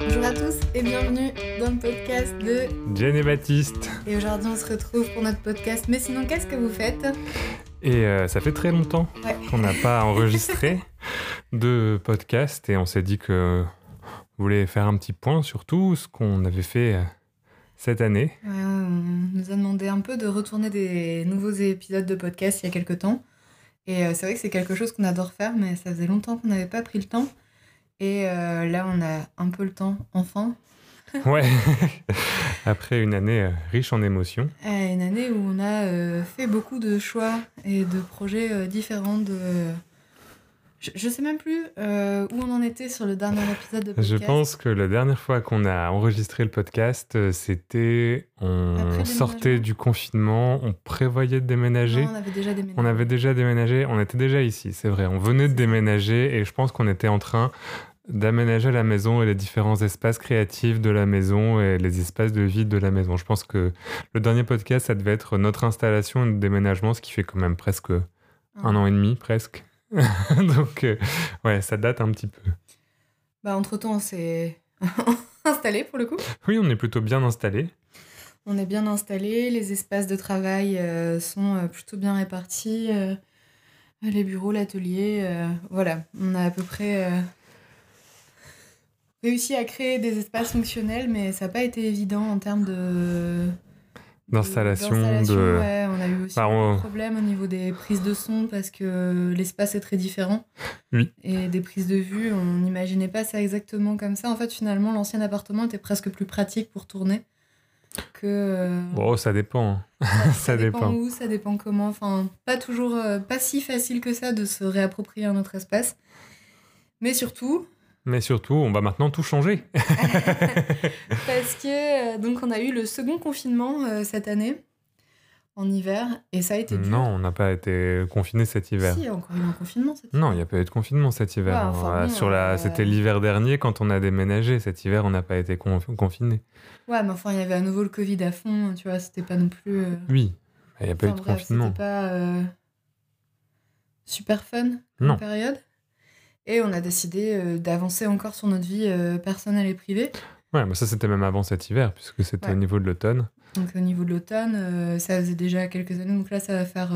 Bonjour à tous et bienvenue dans le podcast de Jen et Baptiste. Et aujourd'hui on se retrouve pour notre podcast. Mais sinon, qu'est-ce que vous faites? Et euh, ça fait très longtemps Ouais. qu'on n'a pas enregistré de podcast et on s'est dit que on voulait faire un petit point sur tout ce qu'on avait fait euh, cette année. Ouais, On nous a demandé un peu de retourner des nouveaux épisodes de podcast il y a quelques temps. Et euh, c'est vrai que c'est quelque chose qu'on adore faire, mais ça faisait longtemps qu'on n'avait pas pris le temps. Et euh, là, on a un peu le temps, enfin. Ouais. Après une année euh, riche en émotions. Une année où on a fait beaucoup de choix et de projets différents. De... Je, je sais même plus euh, où on en était sur le dernier épisode de podcast. Je pense que la dernière fois qu'on a enregistré le podcast, euh, c'était on sortait du confinement, on prévoyait de déménager. Non, on avait déjà déménagé. On avait déjà déménagé, on était déjà ici, c'est vrai. On venait de déménager et je pense qu'on était en train d'aménager la maison et les différents espaces créatifs de la maison et les espaces de vie de la maison. Je pense que le dernier podcast, ça devait être notre installation et notre déménagement, ce qui fait quand même presque un an et demi, presque. Donc, euh, ouais, ça date un petit peu. Bah, entre-temps, on s'est installé pour le coup. Oui, on est plutôt bien installé. On est bien installé, les espaces de travail euh, sont euh, plutôt bien répartis. euh, les bureaux, l'atelier, voilà. On a à peu près réussi à créer des espaces fonctionnels, mais ça n'a pas été évident en termes de... D'installation, de- ouais. On a eu aussi on- problèmes au niveau des prises de son parce que l'espace est très différent. Oui. Et des prises de vue, on n'imaginait pas ça exactement comme ça. En fait, finalement, l'ancien appartement était presque plus pratique pour tourner que... euh, Bon, ça dépend. hein. ça, ça dépend. où, ça dépend comment. Enfin, pas toujours, euh, pas si facile que ça de se réapproprier un autre espace. Mais surtout, Mais surtout, on va maintenant tout changer. parce que euh, donc on a eu le second confinement euh, cette année en hiver et ça a été dur. non, on n'a pas été confiné cet hiver. Si, il y a encore eu un confinement cet Non, il hiver. n'y a pas eu de confinement cet hiver. Ouais, enfin bon, Sur la... euh, C'était l'hiver dernier quand on a déménagé. Cet hiver, on n'a pas été con- confiné. Ouais, mais enfin, il y avait à nouveau le Covid à fond, tu vois, c'était pas non plus. euh, Oui, il n'y a pas enfin, eu de bref, confinement. C'était pas super fun Non. période. Et on a décidé euh, d'avancer encore sur notre vie euh, personnelle et privée. Ouais, mais ça, c'était même avant cet hiver, puisque c'était Ouais. au niveau de l'automne. Donc au niveau de l'automne, euh, ça faisait déjà quelques années, donc là ça va faire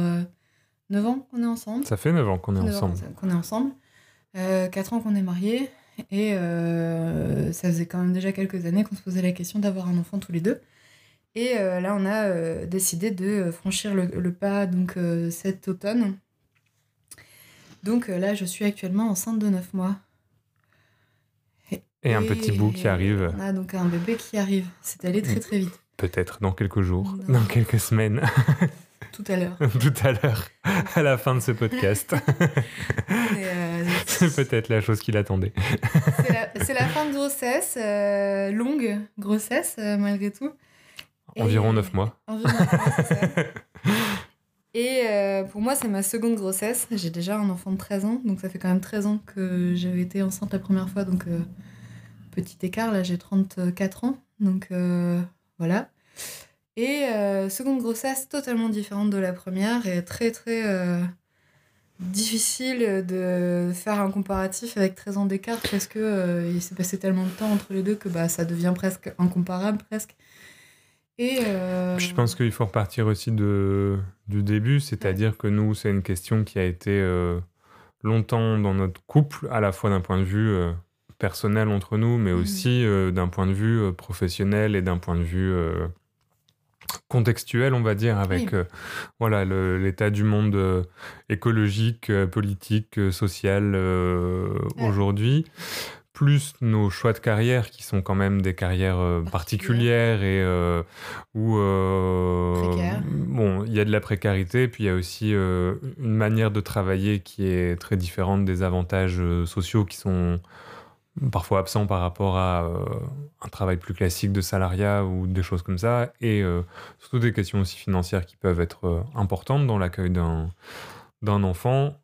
9 ans qu'on est ensemble. Ça fait 9 ans qu'on est 9 ans ensemble. qu'on est ensemble. 4 ans qu'on est mariés. Et euh, ça faisait quand même déjà quelques années qu'on se posait la question d'avoir un enfant tous les deux. Et euh, là on a euh, décidé de franchir le, le pas donc euh, cet automne. Donc euh, là je suis actuellement enceinte de 9 mois. Et un petit bout qui arrive, On a donc un bébé qui arrive. C'est allé très très vite. peut-être dans quelques jours, Non. dans quelques semaines, Tout à l'heure. tout à l'heure, à la fin de ce podcast. Euh, C'est peut-être la chose qu'il attendait. C'est la, fin de grossesse, euh, longue grossesse euh, malgré tout. Environ 9 mois. Environ neuf mois, c'est ça. Et euh, pour moi, c'est ma seconde grossesse. J'ai déjà un enfant de 13 ans, donc ça fait quand même 13 ans que j'avais été enceinte la première fois. Donc, euh, petit écart, là j'ai 34 ans. Donc euh, voilà. Et seconde grossesse totalement différente de la première et très très difficile de faire un comparatif avec 13 ans d'écart parce que il s'est passé tellement de temps entre les deux que bah, ça devient presque incomparable presque. Et euh, Je pense qu'il faut repartir aussi de, du début, c'est-à-dire que nous, c'est une question qui a été euh, longtemps dans notre couple, à la fois d'un point de vue euh, personnel entre nous, mais Mhm. aussi d'un point de vue professionnel et d'un point de vue contextuel, on va dire, avec Oui. euh, voilà l'état du monde euh, écologique, euh, politique, social Ouais. aujourd'hui plus nos choix de carrière qui sont quand même des carrières euh, particulières. et euh, où euh, bon il y a de la précarité puis il y a aussi euh, une manière de travailler qui est très différente des avantages sociaux qui sont parfois absents par rapport à un travail plus classique de salariat ou des choses comme ça. Et surtout des questions aussi financières qui peuvent être importantes dans l'accueil d'un d'un enfant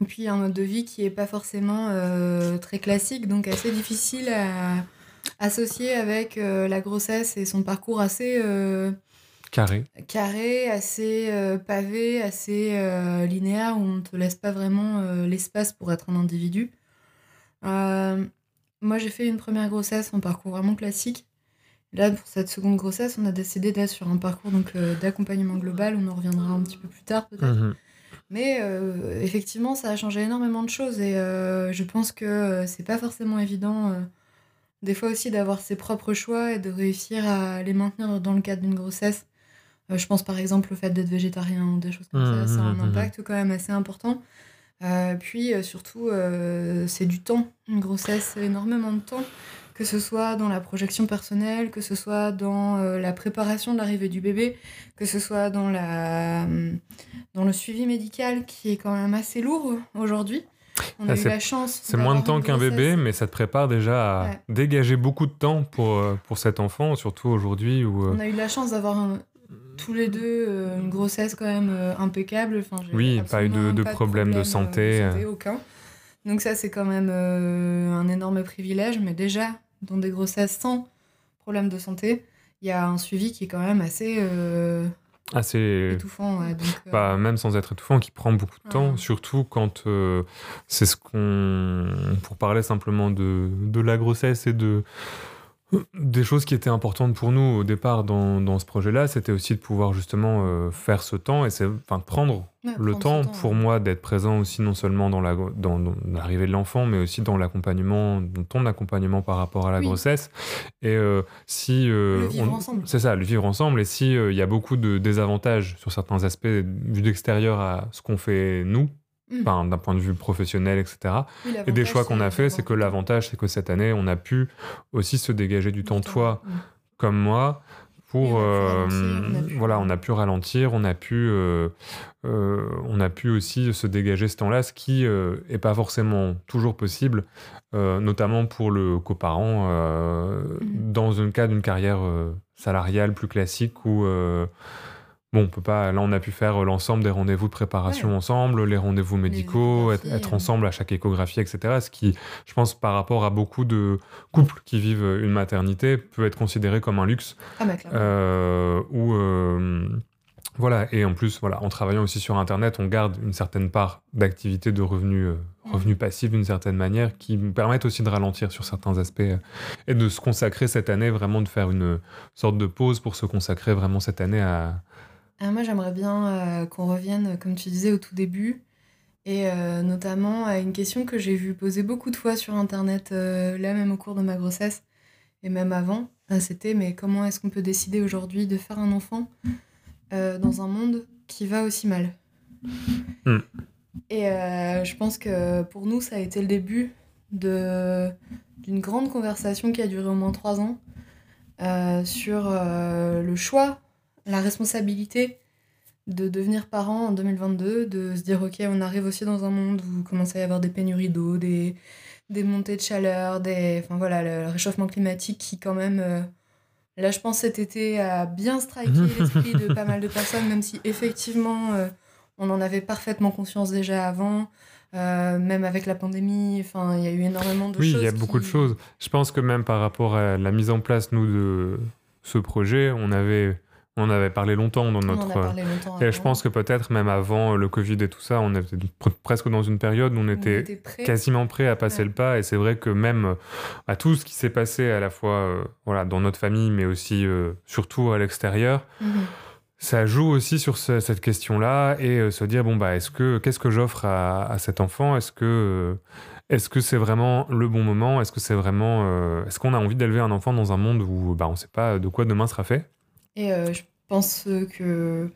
Et puis un mode de vie qui est pas forcément euh, très classique, donc assez difficile à associer avec euh, la grossesse et son parcours assez euh, carré. Carré, assez pavé, assez linéaire, où on ne te laisse pas vraiment l'espace pour être un individu. moi, j'ai fait une première grossesse, un parcours vraiment classique. Là, pour cette seconde grossesse, on a décidé d'être sur un parcours donc d'accompagnement global. On en reviendra un petit peu plus tard, peut-être. Mhm. Mais euh, effectivement, ça a changé énormément de choses et euh, je pense que euh, c'est pas forcément évident des fois aussi d'avoir ses propres choix et de réussir à les maintenir dans le cadre d'une grossesse. je pense par exemple au fait d'être végétarien ou des choses comme ça, ça a un mmh, mmh, mmh. impact quand même assez important. puis surtout, c'est du temps. Une grossesse, c'est énormément de temps que ce soit dans la projection personnelle, que ce soit dans euh, la préparation de l'arrivée du bébé, que ce soit dans, la, euh, dans le suivi médical qui est quand même assez lourd aujourd'hui. On a ah, eu la chance. C'est moins de temps qu'un bébé, mais ça te prépare déjà à dégager beaucoup de temps pour, euh, pour cet enfant, surtout aujourd'hui où. On a eu la chance d'avoir tous les deux une grossesse quand même impeccable. Enfin, oui, pas eu de, de, problème, de santé. de santé. aucun. Donc ça, c'est quand même un énorme privilège, mais déjà, dans des grossesses sans problème de santé, il y a un suivi qui est quand même assez, euh, assez étouffant. Ouais, euh, bah, même sans être étouffant, qui prend beaucoup de temps, surtout quand euh, c'est ce qu'on. Pour parler simplement de, de la grossesse et de des choses qui étaient importantes pour nous au départ dans, dans ce projet-là, c'était aussi de pouvoir justement euh, faire ce temps et c'est enfin prendre le temps, pour moi d'être présent aussi non seulement dans la dans, l'arrivée de l'enfant, mais aussi dans l'accompagnement, dans ton accompagnement par rapport à la grossesse. Et euh, si euh, c'est ça, le vivre ensemble. Et si il y a beaucoup de désavantages sur certains aspects vu d'extérieur à ce qu'on fait nous Mm. d'un point de vue professionnel, etc. et des choix qu'on a fait, c'est que l'avantage, c'est que cette année, on a pu aussi se dégager du temps, toi mm. comme moi, pour euh, voilà on a pu ralentir on a pu euh, euh, on a pu aussi se dégager ce temps-là ce qui est pas forcément toujours possible notamment pour le coparent mm. dans un cas d'une carrière salariale plus classique où Bon, on peut pas. Là, on a pu faire l'ensemble des rendez-vous de préparation ensemble, les rendez-vous médicaux, être, ensemble à chaque échographie, etc. Ce qui, je pense, par rapport à beaucoup de couples qui vivent une maternité, peut être considéré comme un luxe. Ah, bah, euh, ou euh, voilà. Et en plus, voilà, en travaillant aussi sur Internet, on garde une certaine part d'activité de revenus, euh, revenus passifs d'une certaine manière, qui nous permettent aussi de ralentir sur certains aspects et de se consacrer cette année, vraiment de faire une sorte de pause pour se consacrer vraiment cette année à ah, moi, j'aimerais bien euh, qu'on revienne, comme tu disais au tout début, et euh, notamment à une question que j'ai vu poser beaucoup de fois sur Internet, euh, là même au cours de ma grossesse, et même avant. C'était, mais comment est-ce qu'on peut décider aujourd'hui de faire un enfant dans un monde qui va aussi mal? Hmm. Et je pense que pour nous, ça a été le début d'une grande conversation qui a duré au moins trois ans sur le choix la responsabilité de devenir parent en 2022, de se dire ok on arrive aussi dans un monde où il commence à y avoir des pénuries d'eau, des, des montées de chaleur, des, enfin voilà, le, réchauffement climatique qui quand même, euh, là je pense cet été a bien striké l'esprit de pas mal de personnes, même si effectivement euh, on en avait parfaitement conscience déjà avant. Euh, même avec la pandémie, enfin, il y a eu énormément de choses. Oui, il y a beaucoup de choses. Je pense que même par rapport à la mise en place, nous, de ce projet, on avait on avait parlé longtemps dans notre. et je pense que peut-être même avant le Covid et tout ça, on était presque dans une période où on était, quasiment prêt à passer le pas. Et c'est vrai que même à tout ce qui s'est passé à la fois euh, voilà, dans notre famille, mais aussi euh, surtout à l'extérieur, mhm. ça joue aussi sur cette question-là et euh, se dire bon bah est-ce que qu'est-ce que j'offre à, cet enfant? Est-ce que est-ce que c'est vraiment le bon moment? Est-ce que c'est vraiment est-ce qu'on a envie d'élever un enfant dans un monde où bah on ne sait pas de quoi demain sera fait? Et euh, je pense que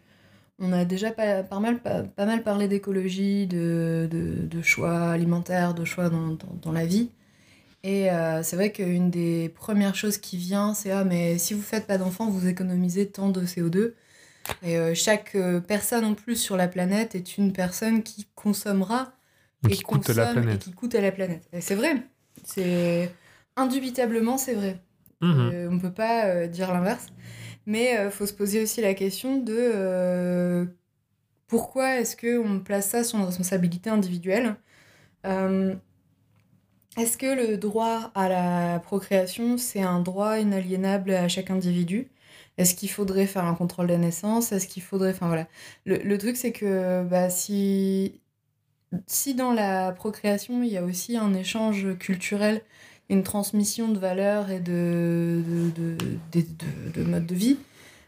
on a déjà pas, pas, mal, pas, mal parlé d'écologie, de, de, choix alimentaires, de choix dans, dans, la vie. Et euh, c'est vrai qu'une des premières choses qui vient, c'est Ah, mais si vous faites pas d'enfants, vous économisez tant de CO2. Et euh, chaque personne en plus sur la planète est une personne qui consommera et, qui coûte à la planète. Et qui coûte à la planète. Et c'est vrai. C'est indubitablement, c'est vrai. Mhm. on ne peut pas dire l'inverse. Mais il euh, faut se poser aussi la question de euh, pourquoi est-ce qu'on place ça sur une responsabilité individuelle euh, Est-ce que le droit à la procréation, c'est un droit inaliénable à chaque individu? Est-ce qu'il faudrait faire un contrôle de naissance Est-ce qu'il faudrait. Enfin voilà. Le, le truc, c'est que bah, si, si dans la procréation, il y a aussi un échange culturel, une transmission de valeurs et de, de, de, de, mode de vie,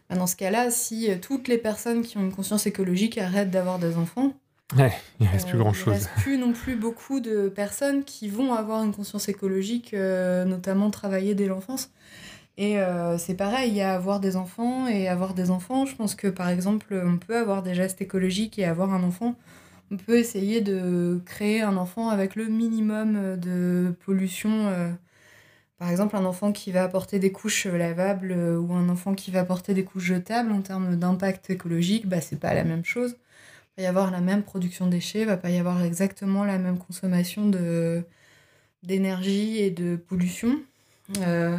bah, dans ce cas-là, si toutes les personnes qui ont une conscience écologique arrêtent d'avoir des enfants, Ouais, il reste plus grand-chose. Il reste plus non plus beaucoup de personnes qui vont avoir une conscience écologique, euh, notamment travailler dès l'enfance. Et euh, c'est pareil, il y a avoir des enfants et avoir des enfants. Je pense que par exemple, on peut avoir des gestes écologiques et avoir un enfant. On peut essayer de créer un enfant avec le minimum de pollution. Euh. par exemple, un enfant qui va apporter des couches lavables ou un enfant qui va apporter des couches jetables en termes d'impact écologique, bah, c'est pas la même chose va y avoir la même production de déchets, il va pas y avoir exactement la même consommation d'énergie et de pollution. Euh,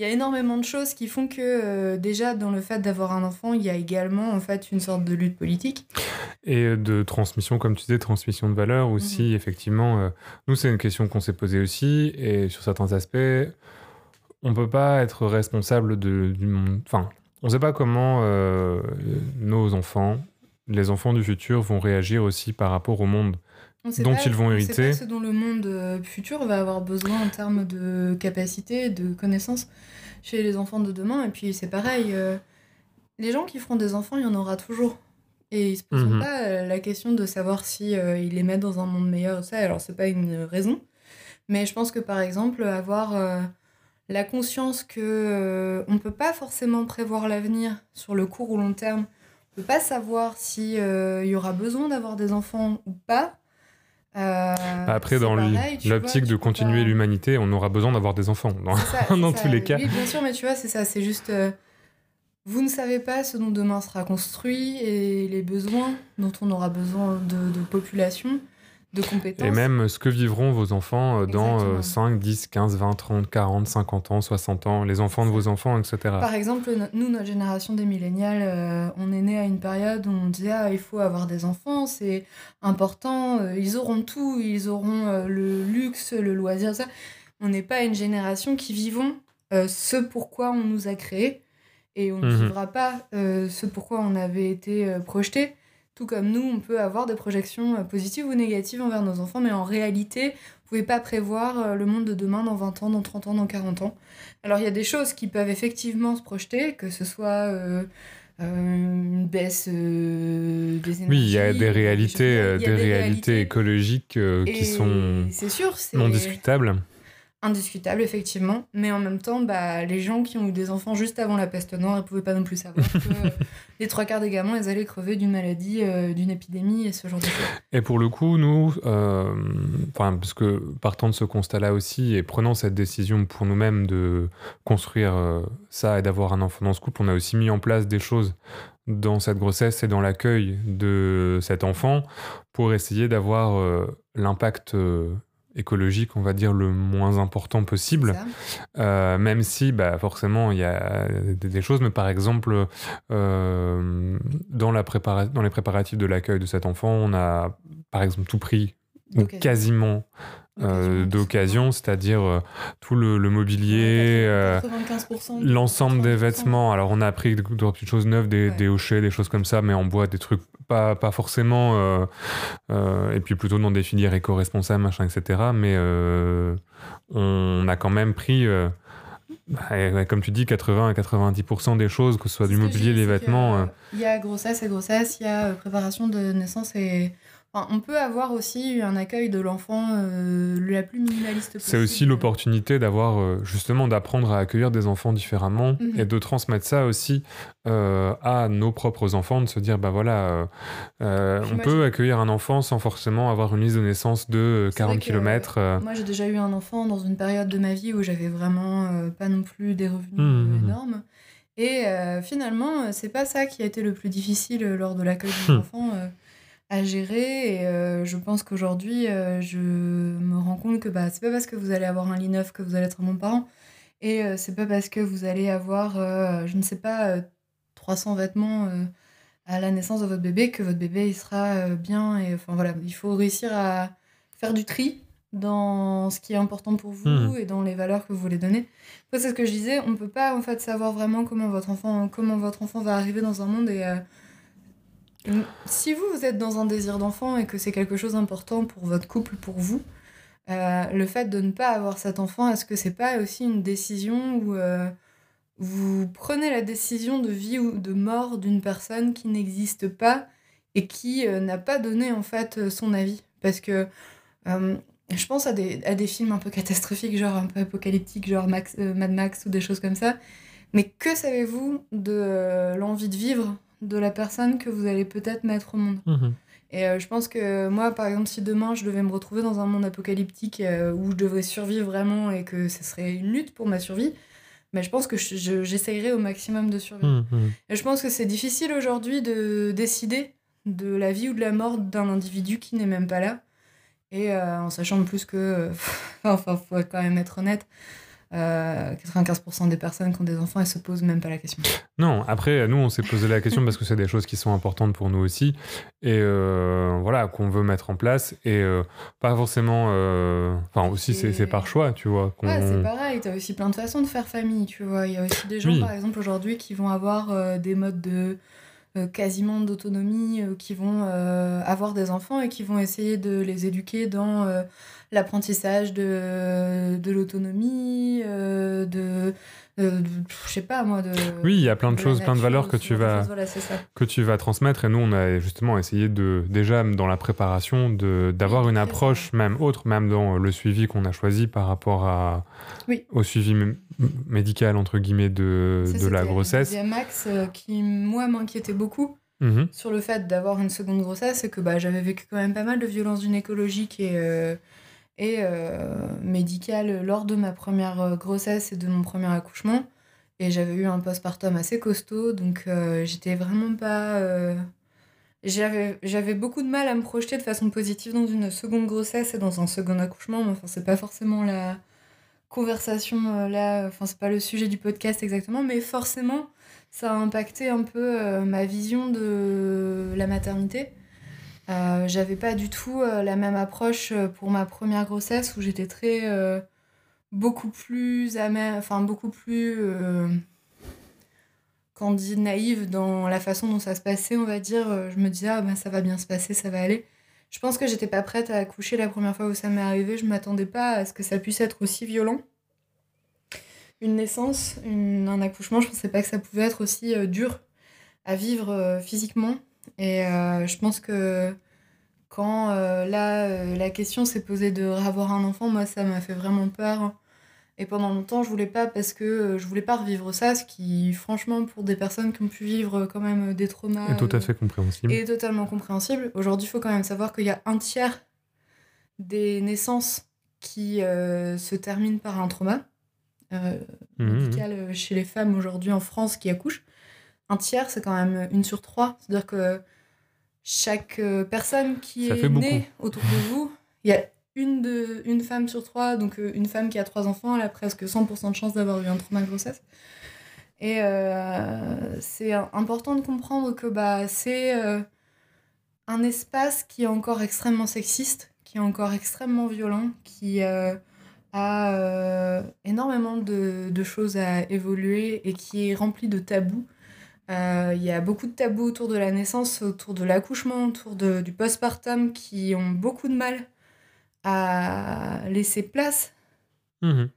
il y a énormément de choses qui font que euh, déjà dans le fait d'avoir un enfant, il y a également en fait une sorte de lutte politique. Et de transmission, comme tu disais, transmission de valeurs aussi, mhm. effectivement. Euh, nous, c'est une question qu'on s'est posée aussi, et sur certains aspects, on peut pas être responsable de, du monde. Enfin, on ne sait pas comment nos enfants les enfants du futur vont réagir aussi par rapport au monde dont ils vont hériter. ce dont le monde euh, futur va avoir besoin en termes de capacité, de connaissances chez les enfants de demain. Et puis c'est pareil, euh, les gens qui feront des enfants, il y en aura toujours. Et ils se poseront mhm. pas euh, la question de savoir si ils les mettent dans un monde meilleur. Ça, alors c'est pas une raison. Mais je pense que par exemple, avoir la conscience que on peut pas forcément prévoir l'avenir sur le court ou long terme peut pas savoir s'il euh, y aura besoin d'avoir des enfants ou pas. Euh, bah, Après, dans l'optique de continuer l'humanité, on aura besoin d'avoir des enfants, dans, dans tous les cas. Oui, bien sûr, mais tu vois, c'est ça, c'est juste... Euh, vous ne savez pas ce dont demain sera construit et les besoins dont on aura besoin de, de population de compétences. Et même ce que vivront vos enfants euh, dans 5, 10, 15, 20, 30, 40, 50 ans, 60 ans, les enfants de vos enfants, etc. Par exemple, nous, notre génération des millénials, euh, on est né à une période où on disait ah, il faut avoir des enfants, c'est important, euh, ils auront tout, ils auront le luxe, le loisir, ça. On n'est pas une génération qui vivons ce pourquoi on nous a créés et on ne mhm. vivra pas ce pourquoi on avait été projeté. Tout comme nous, on peut avoir des projections euh, positives ou négatives envers nos enfants, mais en réalité, vous pouvez pas prévoir euh, le monde de demain dans 20 ans, dans 30 ans, dans 40 ans. Alors il y a des choses qui peuvent effectivement se projeter, que ce soit euh, une baisse des énergies. Oui, il y a des réalités, des, réalités, écologiques qui sont sûr, non discutables indiscutable, effectivement. Mais en même temps, bah, les gens qui ont eu des enfants juste avant la peste noire ne pouvaient pas non plus savoir que les trois quarts des gamins, ils allaient crever d'une maladie, euh, d'une épidémie et ce genre de choses. Et pour le coup, nous, euh, parce que partant de ce constat-là aussi et prenant cette décision pour nous-mêmes de construire euh, ça et d'avoir un enfant dans ce couple, on a aussi mis en place des choses dans cette grossesse et dans l'accueil de cet enfant pour essayer d'avoir euh, l'impact écologique, on va dire, le moins important possible. Euh, même si, bah, forcément, il y a des, choses, mais par exemple, euh, dans, la dans les préparatifs de l'accueil de cet enfant, on a, par exemple, tout pris, ou quasiment euh, d'occasion, c'est-à-dire euh, tout le, mobilier, euh, l'ensemble des vêtements. Alors on a pris des, petites choses neuves, des, des, hochets, des choses comme ça, mais en bois, des trucs pas, pas forcément, et puis plutôt dans des filières éco-responsables, machin, etc. Mais on a quand même pris... Bah, comme tu dis, 80 à 90% des choses, que ce soit du mobilier, des vêtements. Il y a grossesse et grossesse, il y a préparation de naissance et on peut avoir aussi un accueil de l'enfant euh, la plus minimaliste possible. C'est aussi l'opportunité d'avoir euh, justement d'apprendre à accueillir des enfants différemment mhm. et de transmettre ça aussi euh, à nos propres enfants, de se dire bah voilà, on peut accueillir un enfant sans forcément avoir une liste de naissance de 40 km. Moi j'ai déjà eu un enfant dans une période de ma vie où j'avais vraiment pas non plus des revenus mmh, mmh, mmh. énormes. Et finalement, c'est pas ça qui a été le plus difficile lors de l'accueil de l'enfant à gérer. Et euh, je pense qu'aujourd'hui, euh, je me rends compte que bah, c'est pas parce que vous allez avoir un lit neuf que vous allez être un bon parent. Et euh, c'est pas parce que vous allez avoir, je ne sais pas, 300 vêtements à la naissance de votre bébé que votre bébé il sera bien. Et enfin voilà, il faut réussir à faire du tri dans ce qui est important pour vous Mhm. et dans les valeurs que vous voulez donner. Après, c'est ce que je disais, on peut pas en fait savoir vraiment comment votre enfant, comment votre enfant va arriver dans un monde et si vous, vous êtes dans un désir d'enfant et que c'est quelque chose d'important pour votre couple, pour vous, euh, le fait de ne pas avoir cet enfant, est-ce que c'est pas aussi une décision où euh, vous prenez la décision de vie ou de mort d'une personne qui n'existe pas et qui euh, n'a pas donné en fait son avis? Parce que je pense à des, films un peu catastrophiques, genre un peu apocalyptiques, genre Mad Max ou des choses comme ça. Mais que savez-vous de l'envie de vivre de la personne que vous allez peut-être mettre au monde Mhm. et euh, je pense que moi, par exemple, si demain je devais me retrouver dans un monde apocalyptique euh, où je devrais survivre vraiment et que ce serait une lutte pour ma survie, mais je pense que je- je- j'essayerais au maximum de survivre. Mhm. Et je pense que c'est difficile aujourd'hui de décider de la vie ou de la mort d'un individu qui n'est même pas là. Et euh, en sachant en plus que, enfin, faut quand même être honnête, euh, 95% des personnes qui ont des enfants, elles se posent même pas la question. Non, après, nous, on s'est posé la question parce que c'est des choses qui sont importantes pour nous aussi, et euh, voilà, qu'on veut mettre en place, et euh, pas forcément. euh, Enfin, aussi, c'est par choix, tu vois. Ouais, c'est pareil, t'as aussi plein de façons de faire famille, tu vois. Il y a aussi des gens, Oui. par exemple, aujourd'hui, qui vont avoir des modes de euh, quasiment d'autonomie, euh, qui vont euh, avoir des enfants et qui vont essayer de les éduquer dans l'apprentissage de, de l'autonomie, euh, de, euh, de- Je sais pas, moi, de. Oui, il y a plein de choses, plein de valeurs que tu de vas- Voilà, c'est que tu vas transmettre. Et nous, on a justement essayé de, déjà, dans la préparation, de- d'avoir Oui, une approche même autre, même dans le suivi qu'on a choisi par rapport à, Oui. au suivi médical, entre guillemets, de, Ça, de la grossesse. deuxième axe euh, qui, moi, m'inquiétait beaucoup. Mhm. sur le fait d'avoir une seconde grossesse, c'est que bah, j'avais vécu quand même pas mal de violences gynécologiques et, euh, et euh, médicales lors de ma première euh, grossesse et de mon premier accouchement. Et j'avais eu un postpartum assez costaud, donc euh, j'étais vraiment pas. J'avais beaucoup de mal à me projeter de façon positive dans une seconde grossesse et dans un second accouchement, mais enfin, c'est pas forcément la conversation là, enfin, c'est pas le sujet du podcast exactement, mais forcément ça a impacté un peu ma vision de la maternité. Euh, J'avais pas du tout euh, la même approche euh, pour ma première grossesse où j'étais très beaucoup plus amère, enfin beaucoup plus dit naïve dans la façon dont ça se passait, on va dire. Je me disais ah ben ça va bien se passer, ça va aller. Je pense que j'étais pas prête à accoucher la première fois où ça m'est arrivé. Je m'attendais pas à ce que ça puisse être aussi violent une naissance, un accouchement, je pensais pas que ça pouvait être aussi dur à vivre physiquement. Et euh, je pense que quand euh, là, euh, la question s'est posée de avoir un enfant, moi, ça m'a fait vraiment peur. Et pendant longtemps, je voulais pas parce que je voulais pas revivre ça, ce qui, franchement, pour des personnes qui ont pu vivre quand même des traumas Et tout à fait compréhensible. est totalement compréhensible. Aujourd'hui, il faut quand même savoir qu'il y a un tiers des naissances qui se terminent par un trauma Mhm, mhm. médical chez les femmes aujourd'hui en France qui accouchent. Un tiers, c'est quand même une sur trois. C'est-à-dire que chaque euh, personne qui Ça est beaucoup. née autour de vous, il y a une, de, une femme sur trois, donc euh, une femme qui a trois enfants, elle a presque 100% de chance d'avoir eu un trauma de grossesse. Et euh, c'est important de comprendre que bah, c'est euh, un espace qui est encore extrêmement sexiste, qui est encore extrêmement violent, qui euh, a énormément de, de choses à évoluer et qui est rempli de tabous. Euh, Il y a beaucoup de tabous autour de la naissance, autour de l'accouchement, autour de- du postpartum qui ont beaucoup de mal à laisser place Mhm.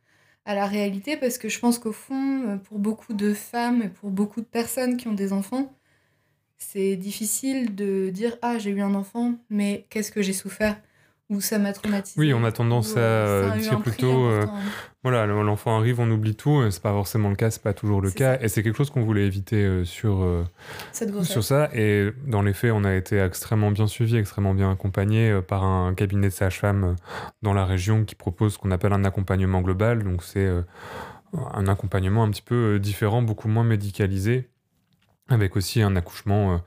à la réalité parce que je pense qu'au fond, pour beaucoup de femmes et pour beaucoup de personnes qui ont des enfants, c'est difficile de dire Ah, j'ai eu un enfant, mais qu'est-ce que j'ai souffert? Ou ça m'a traumatisé. Oui, on a tendance ou, euh, à dire prix plutôt, euh. Voilà, le- l'enfant arrive, on oublie tout. euh, C'est pas forcément le cas, c'est pas toujours le cas. ça. Et c'est quelque chose qu'on voulait éviter euh, sur, euh, Cette sur ça. Et dans les faits, on a été extrêmement bien suivi, extrêmement bien accompagné euh, par un cabinet de sage-femme euh, dans la région qui propose ce qu'on appelle un accompagnement global. Donc c'est euh, un accompagnement un petit peu euh, différent, beaucoup moins médicalisé, avec aussi un accouchement euh,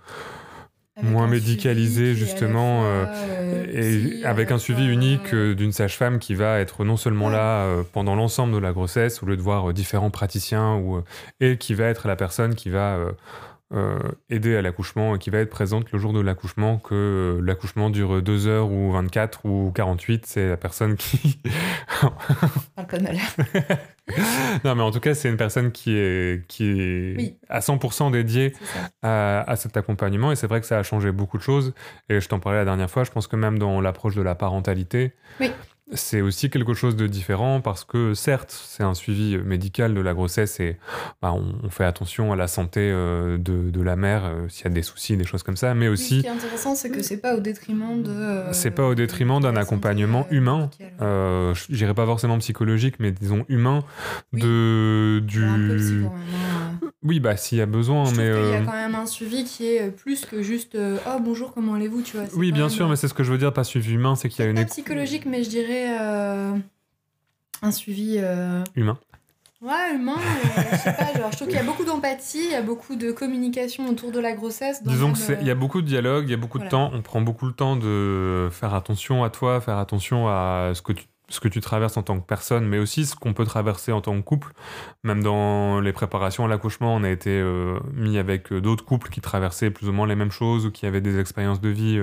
moins médicalisé, suivi justement, fois, euh, euh, et avec un suivi fois, unique euh, euh, d'une sage-femme qui va être non seulement Ouais. là euh, pendant l'ensemble de la grossesse, au lieu de voir euh, différents praticiens, ou, euh, et qui va être la personne qui va euh, euh, aider à l'accouchement et qui va être présente le jour de l'accouchement, que euh, l'accouchement dure 2 heures ou 24 ou 48, c'est la personne qui... Non, mais en tout cas, c'est une personne qui est, qui est à 100% dédiée à, à, cet accompagnement. Et c'est vrai que ça a changé beaucoup de choses. Et je t'en parlais la dernière fois, je pense que même dans l'approche de la parentalité, oui c'est aussi quelque chose de différent parce que certes, c'est un suivi médical de la grossesse et bah, on, fait attention à la santé euh, de, la mère euh, s'il y a des soucis, des choses comme ça, mais aussi... ce qui est intéressant, c'est que c'est pas au détriment de... Euh, c'est pas au détriment d'un accompagnement humain, dirais pas forcément psychologique, mais disons humain, de... du... Oui, bah s'il y a besoin, je mais... Il y a quand même un suivi qui est plus que juste Oh bonjour, comment allez-vous ?» tu vois. Oui, bien sûr, mais c'est ce que je veux dire, pas suivi humain, c'est qu'il y a une... Pas psychologique, mais je dirais euh, un suivi euh, humain. Ouais, humain. Euh, je sais pas, genre, je trouve qu'il y a beaucoup d'empathie, il y a beaucoup de communication autour de la grossesse. Disons qu'il y a beaucoup de dialogue, il y a beaucoup de temps. On prend beaucoup le temps de faire attention à toi, faire attention à ce que tu ce que tu traverses en tant que personne, mais aussi ce qu'on peut traverser en tant que couple. Même dans les préparations à l'accouchement, on a été mis avec d'autres couples qui traversaient plus ou moins les mêmes choses ou qui avaient des expériences de vie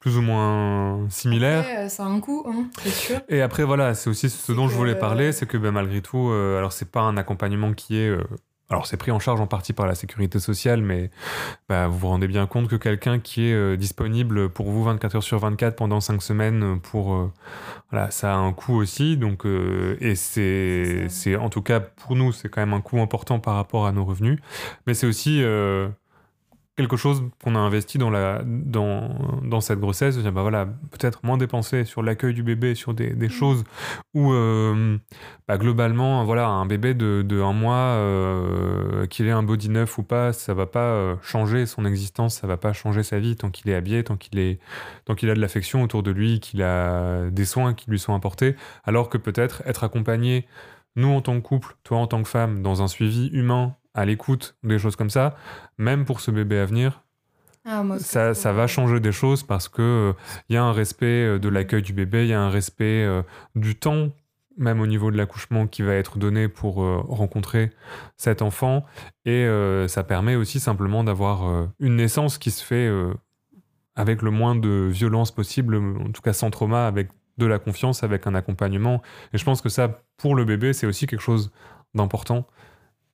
plus ou moins similaire. Euh, ça a un coût, hein, c'est sûr. Et après, voilà, c'est aussi ce dont je voulais parler, c'est que ben, malgré tout, euh, alors c'est pas un accompagnement qui est. Euh, alors c'est pris en charge en partie par la sécurité sociale, mais bah, vous vous rendez bien compte que quelqu'un qui est disponible pour vous 24 heures sur 24 pendant 5 semaines, pour voilà, ça a un coût aussi. Donc, et c'est, c'est en tout cas pour nous, c'est quand même un coût important par rapport à nos revenus. Mais c'est aussi quelque chose qu'on a investi dans, la, dans, dans cette grossesse, bah voilà, peut-être moins dépenser sur l'accueil du bébé, sur des, des mm. choses où euh, bah globalement, voilà, un bébé de, de un mois, euh, qu'il ait un body neuf ou pas, ça va pas euh, changer son existence, ça va pas changer sa vie tant qu'il est habillé, tant qu'il est, tant qu'il a de l'affection autour de lui, qu'il a des soins qui lui sont apportés, alors que peut-être être accompagné nous en tant que couple, toi en tant que femme, dans un suivi humain à l'écoute, des choses comme ça, même pour ce bébé à venir, ah, ça, ça, va changer des choses parce que il euh, y a un respect euh, de l'accueil du bébé, il y a un respect euh, du temps, même au niveau de l'accouchement, qui va être donné pour rencontrer cet enfant. Et ça permet aussi simplement d'avoir une naissance qui se fait avec le moins de violence possible, en tout cas sans trauma, avec de la confiance, avec un accompagnement. Et je pense que ça, pour le bébé, c'est aussi quelque chose d'important.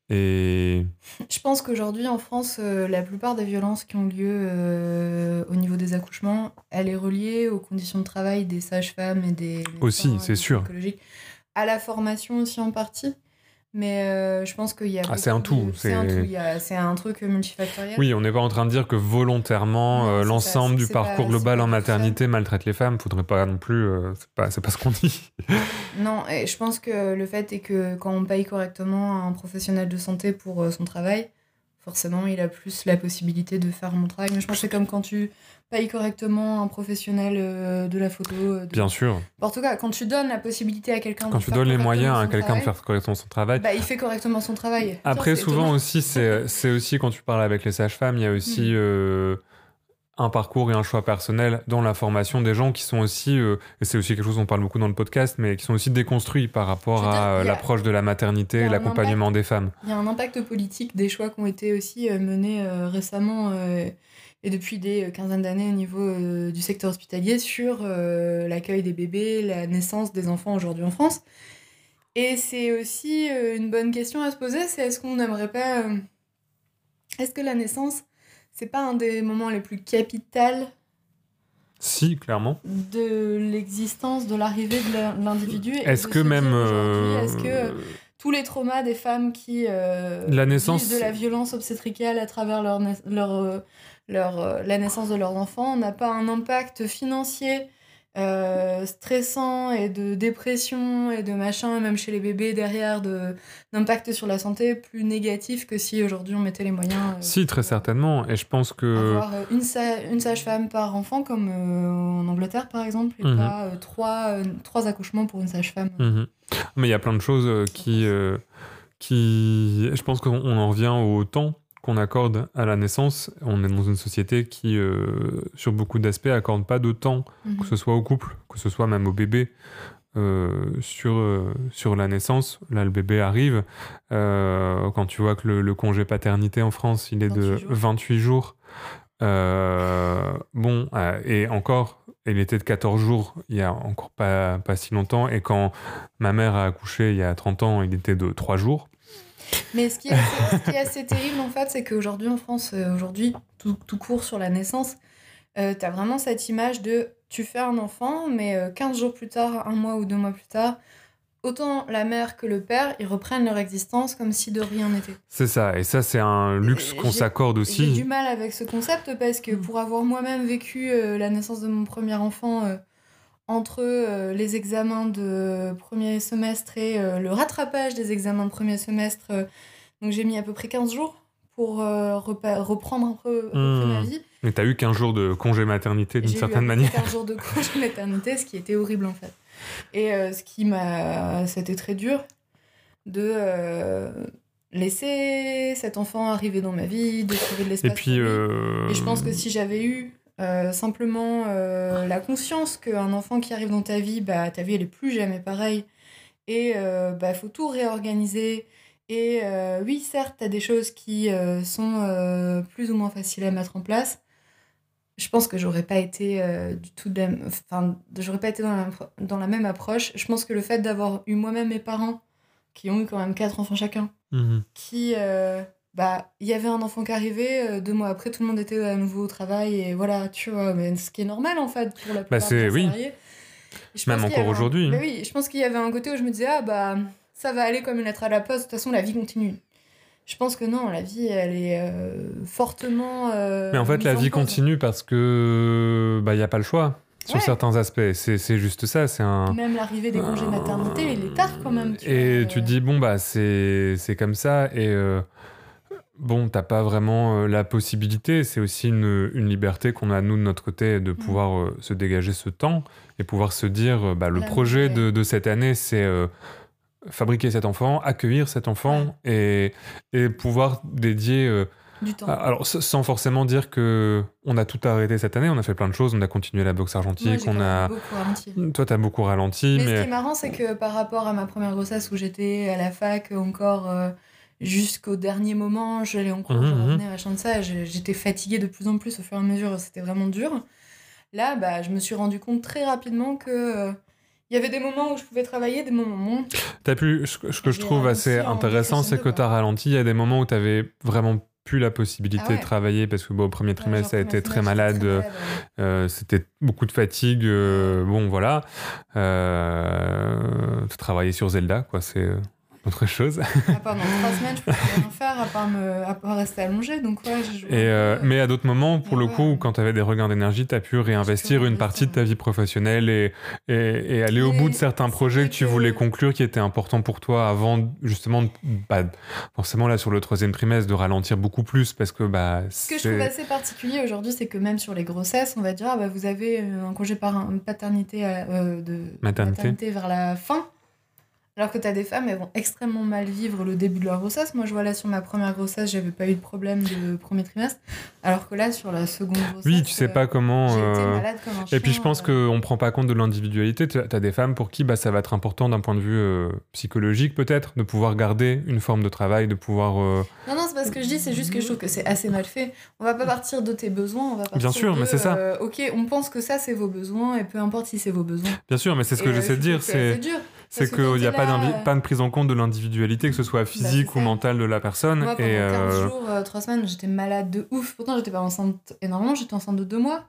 Et... Je pense qu'aujourd'hui en France, euh, la plupart des violences qui ont lieu euh, au niveau des accouchements, elle est reliée aux conditions de travail des sages-femmes et des... Aussi, c'est sûr. À la formation aussi en partie. Mais euh, je pense qu'il y a. Ah, c'est un tout. C'est un tout. C'est un truc multifactoriel. Oui, on n'est pas en train de dire que volontairement euh, l'ensemble du parcours global en maternité maltraite les femmes. Faudrait pas non plus. Euh, c'est pas, pas ce qu'on dit. non, et je pense que le fait est que quand on paye correctement un professionnel de santé pour son travail, forcément, il a plus la possibilité de faire mon travail. Mais je pense que c'est comme quand tu payes correctement un professionnel euh, de la photo. Euh, Bien sûr. En tout cas, quand tu donnes la possibilité à quelqu'un Quand tu donnes les moyens à quelqu'un de faire correctement son travail. Bah, il fait correctement son travail. Après, souvent aussi, c'est aussi quand tu parles avec les sages-femmes, il y a aussi. Mm. Euh, un parcours et un choix personnel dans la formation des gens qui sont aussi, et c'est aussi quelque chose dont on parle beaucoup dans le podcast, mais qui sont aussi déconstruits par rapport à l'approche de la maternité et l'accompagnement des femmes. Il y a un impact politique des choix qui ont été aussi menés récemment et depuis des euh, quinzaines d'années au niveau euh, du secteur hospitalier sur euh, l'accueil des bébés, la naissance des enfants aujourd'hui en France. Et c'est aussi une bonne question à se poser, c'est est-ce qu'on n'aimerait pas... Est-ce que la naissance, c'est pas un des moments les plus capitaux si, clairement. De l'existence, de l'arrivée de l'individu. Est-ce que même. Est-ce que tous les traumas des femmes qui. la naissance. de la violence obstétricale à travers leur, leur, leur, euh, la naissance de leurs enfants n'a pas un impact financier euh, stressant et de dépression et de machin, même chez les bébés derrière, d'impact sur la santé plus négatif que si aujourd'hui on mettait les moyens. Euh, si, très certainement. Et je pense que. Avoir une, une sage-femme par enfant, comme en Angleterre par exemple, et mhm. pas trois, trois, accouchements pour une sage-femme. Mhm. Mais il y a plein de choses qui. qui... Je pense qu'on en revient au temps qu'on accorde à la naissance. On est dans une société qui, euh, sur beaucoup d'aspects, accorde pas de temps, mhm. que ce soit au couple, que ce soit même au bébé, sur, sur la naissance. Là, le bébé arrive. quand tu vois que le, congé paternité en France, il est de 28 jours. bon, et encore, il était de 14 jours il y a encore pas, pas si longtemps. Et quand ma mère a accouché il y a 30 ans, il était de 3 jours. Mais ce qui est assez, qui est assez terrible, en fait, c'est qu'aujourd'hui, en France, euh, aujourd'hui, tout, tout, court sur la naissance, euh, tu as vraiment cette image de tu fais un enfant, mais 15 euh, jours plus tard, un mois ou deux mois plus tard, autant la mère que le père, ils reprennent leur existence comme si de rien n'était. C'est ça, et ça, c'est un luxe qu'on s'accorde aussi. J'ai du mal avec ce concept parce que mm. pour avoir moi-même vécu la naissance de mon premier enfant entre euh, les examens de premier semestre et euh, le rattrapage des examens de premier semestre. Euh, donc j'ai mis à peu près 15 jours pour reprendre un peu, ma hmm. vie. Mais tu as eu 15 jours de congé maternité d'une certaine eu manière. 15 jours de congé maternité, ce qui était horrible en fait. Et ce qui m'a. C'était très dur de laisser cet enfant arriver dans ma vie, de trouver de l'espace. Et puis. Et je pense que si j'avais eu euh, simplement euh, la conscience qu'un enfant qui arrive dans ta vie, bah, ta vie elle est plus jamais pareille. Et il euh, bah, faut tout réorganiser. Et oui, certes, tu as des choses qui sont plus ou moins faciles à mettre en place. Je pense que j'aurais pas été du tout enfin, j'aurais pas été dans la, dans la, même approche. Je pense que le fait d'avoir eu moi-même mes parents, qui ont eu quand même quatre enfants chacun, mmh qui bah il y avait un enfant qui arrivait euh, deux mois après tout le monde était à nouveau au travail et voilà tu vois mais ce qui est normal en fait pour la bah, plupart des oui. même encore aujourd'hui bah oui je pense qu'il y avait un côté où je me disais ah bah ça va aller comme une lettre à la poste de toute façon la vie continue je pense que non la vie elle est euh, fortement euh, mais en fait la vie continue parce que bah il y a pas le choix sur certains aspects. C'est juste ça. C'est un. Même l'arrivée des congés maternité, il est tard quand même. Tu et tu te dis bon bah c'est comme ça et bon, t'as pas vraiment euh, la possibilité. C'est aussi une, liberté qu'on a, nous, de notre côté, de mm. pouvoir euh, se dégager ce temps et pouvoir se dire, euh, bah, le projet de, cette année, c'est fabriquer cet enfant, accueillir cet enfant et, pouvoir dédier... du temps. Alors, sans forcément dire que on a tout arrêté cette année, on a fait plein de choses, on a continué la boxe argentique, on a. Beaucoup ralenti. Toi, t'as beaucoup ralenti. Mais, mais, ce qui est marrant, c'est que par rapport à ma première grossesse où j'étais à la fac encore jusqu'au dernier moment, j'allais en cours, je mmh, revenais, machin de ça. J'étais fatiguée de plus en plus au fur et à mesure, c'était vraiment dur. Là, bah, je me suis rendu compte très rapidement que euh, il y avait des moments où je pouvais travailler, des moments où As pu, ce que je trouve assez intéressant, c'est que tu as ralenti. Il y a des moments où tu avais vraiment plus la possibilité ah de travailler parce que bon, au premier trimestre, ça a été très malade. Euh, c'était beaucoup de fatigue. Euh, bon, voilà. tu travaillais sur Zelda, quoi. C'est autre chose. Ah, pendant trois semaines, je pouvais rien faire à part, me, à part rester allongé. Donc, ouais, et euh, mais à d'autres moments, pour le coup, quand tu avais des regains d'énergie, tu as pu réinvestir une partie de ta vie professionnelle et, et, et aller au bout de certains projets que tu voulais conclure qui étaient importants pour toi avant, justement, bah, forcément, là, sur le troisième trimestre, de ralentir beaucoup plus parce que. Bah, Ce que je trouve assez particulier aujourd'hui, c'est que même sur les grossesses, on va dire, ah, bah, vous avez un congé par paternité, euh, de maternité vers la fin. Alors que tu as des femmes, elles vont extrêmement mal vivre le début de leur grossesse. Moi, je vois là sur ma première grossesse, j'avais pas eu de problème de premier trimestre. Alors que là, sur la seconde grossesse. Oui, tu sais pas euh, comment. J'ai été euh, malade comme un Et puis, je pense euh... qu'on prend pas compte de l'individualité. Tu as des femmes pour qui bah, ça va être important d'un point de vue euh, psychologique, peut-être, de pouvoir garder une forme de travail, de pouvoir. Non, non, c'est pas ce que je dis, c'est juste que je trouve que c'est assez mal fait. On va pas partir de tes besoins, on va partir Bien sûr, mais c'est ça. ok, on pense que ça, c'est vos besoins, et peu importe si c'est vos besoins. Bien sûr, mais c'est ce que j'essaie de dire. C'est c'est qu'il n'y a pas, pas de prise en compte de l'individualité, que ce soit bah, physique ou mentale de la personne. Moi, pendant et 15 euh, jours, 3 euh, semaines, j'étais malade de ouf. Pourtant, j'étais pas enceinte énormément, j'étais enceinte de 2 mois.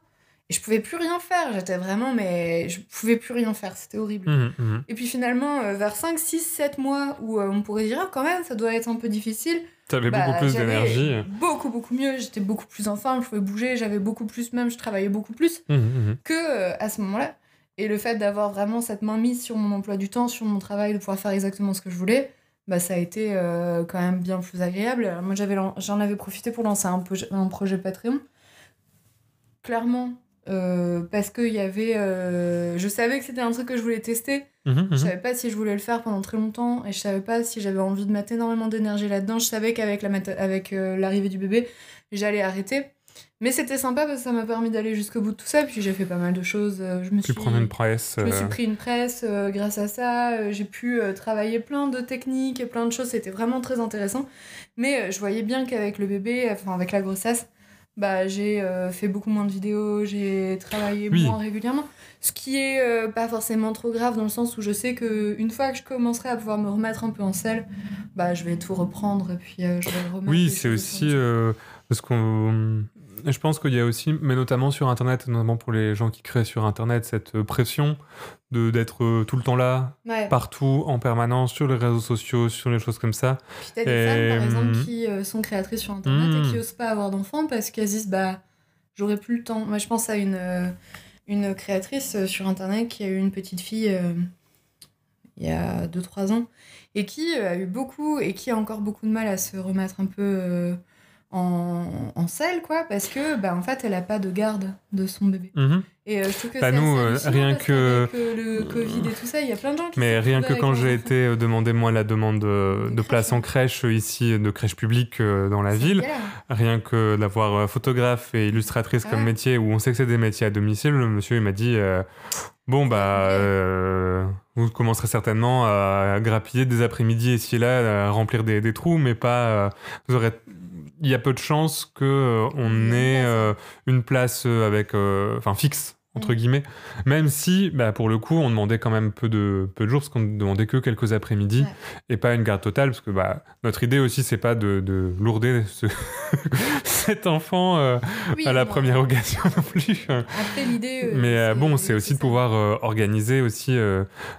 Et je pouvais plus rien faire. J'étais vraiment, mais je pouvais plus rien faire. C'était horrible. Mmh, mmh. Et puis finalement, euh, vers 5, 6, 7 mois, où on pourrait dire, ah, quand même, ça doit être un peu difficile. T'avais bah, beaucoup plus d'énergie. Beaucoup, beaucoup mieux. J'étais beaucoup plus en forme, je pouvais bouger, j'avais beaucoup plus, même, je travaillais beaucoup plus mmh, que à ce moment-là. Et le fait d'avoir vraiment cette main mise sur mon emploi du temps, sur mon travail, de pouvoir faire exactement ce que je voulais, bah, ça a été euh, quand même bien plus agréable. moi, j'avais, j'en avais profité pour lancer un, un projet Patreon. Clairement, euh, parce que y avait, euh, je savais que c'était un truc que je voulais tester. Je mmh, mmh. Je savais pas si je voulais le faire pendant très longtemps et je savais pas si j'avais envie de mettre énormément d'énergie là-dedans. Je savais qu'avec la avec l'arrivée du bébé, j'allais arrêter. Mais c'était sympa parce que ça m'a permis d'aller jusqu'au bout de tout ça. Puis j'ai fait pas mal de choses. Euh, je me tu suis prendre une presse. Je me suis euh, pris une presse euh, grâce à ça. J'ai pu euh, travailler plein de techniques et plein de choses. C'était vraiment très intéressant. Mais je voyais bien qu'avec le bébé, enfin avec la grossesse, bah, j'ai euh, fait beaucoup moins de vidéos, j'ai travaillé Oui. moins régulièrement. Ce qui est euh, pas forcément trop grave dans le sens où je sais que une fois que je commencerai à pouvoir me remettre un peu en selle, bah, je vais tout reprendre et puis euh, je vais remettre. Oui, c'est aussi parce qu'on. Je pense qu'il y a aussi, mais notamment sur Internet, notamment pour les gens qui créent sur Internet, cette euh, pression de d'être euh, tout le temps là, Ouais. partout, en permanence, sur les réseaux sociaux, sur les choses comme ça. Puis t'as des Et, femmes, par exemple, qui euh, sont créatrices sur Internet et qui osent pas avoir d'enfants parce qu'elles disent, bah, j'aurai plus le temps. Moi, je pense à une, une créatrice sur Internet qui a eu une petite fille euh, il y a 2-3 ans et qui a eu beaucoup et qui a encore beaucoup de mal à se remettre un peu euh, en, en selle, quoi, parce que, bah, en fait, elle a pas de garde de son bébé. Mhm. Et euh, je trouve que Bah, nous, assez euh, rien que- euh, le Covid et tout ça, il y a plein de gens qui Mais rien que quand j'ai été demander moi la demande de, De place en hein. crèche ici, de crèche publique dans la ville, rien que d'avoir photographe et illustratrice comme Ouais. métier, où on sait que c'est des métiers à domicile, le monsieur il m'a dit euh, bon bah euh, vous commencerez certainement à grappiller des après-midi ici et là, à remplir des, des trous, mais pas vous aurez il y a peu de chances que euh, ait euh, une place euh, avec euh, enfin fixe entre Mm. guillemets même si bah, pour le coup on demandait quand même peu de peu de jours parce qu'on demandait que quelques après-midi Ouais. et pas une garde totale parce que bah notre idée aussi c'est pas de, de lourder ce- cet enfant euh, Oui, à la première occasion non plus Après, l'idée. euh, mais euh, bon, c'est aussi de ça. pouvoir organiser aussi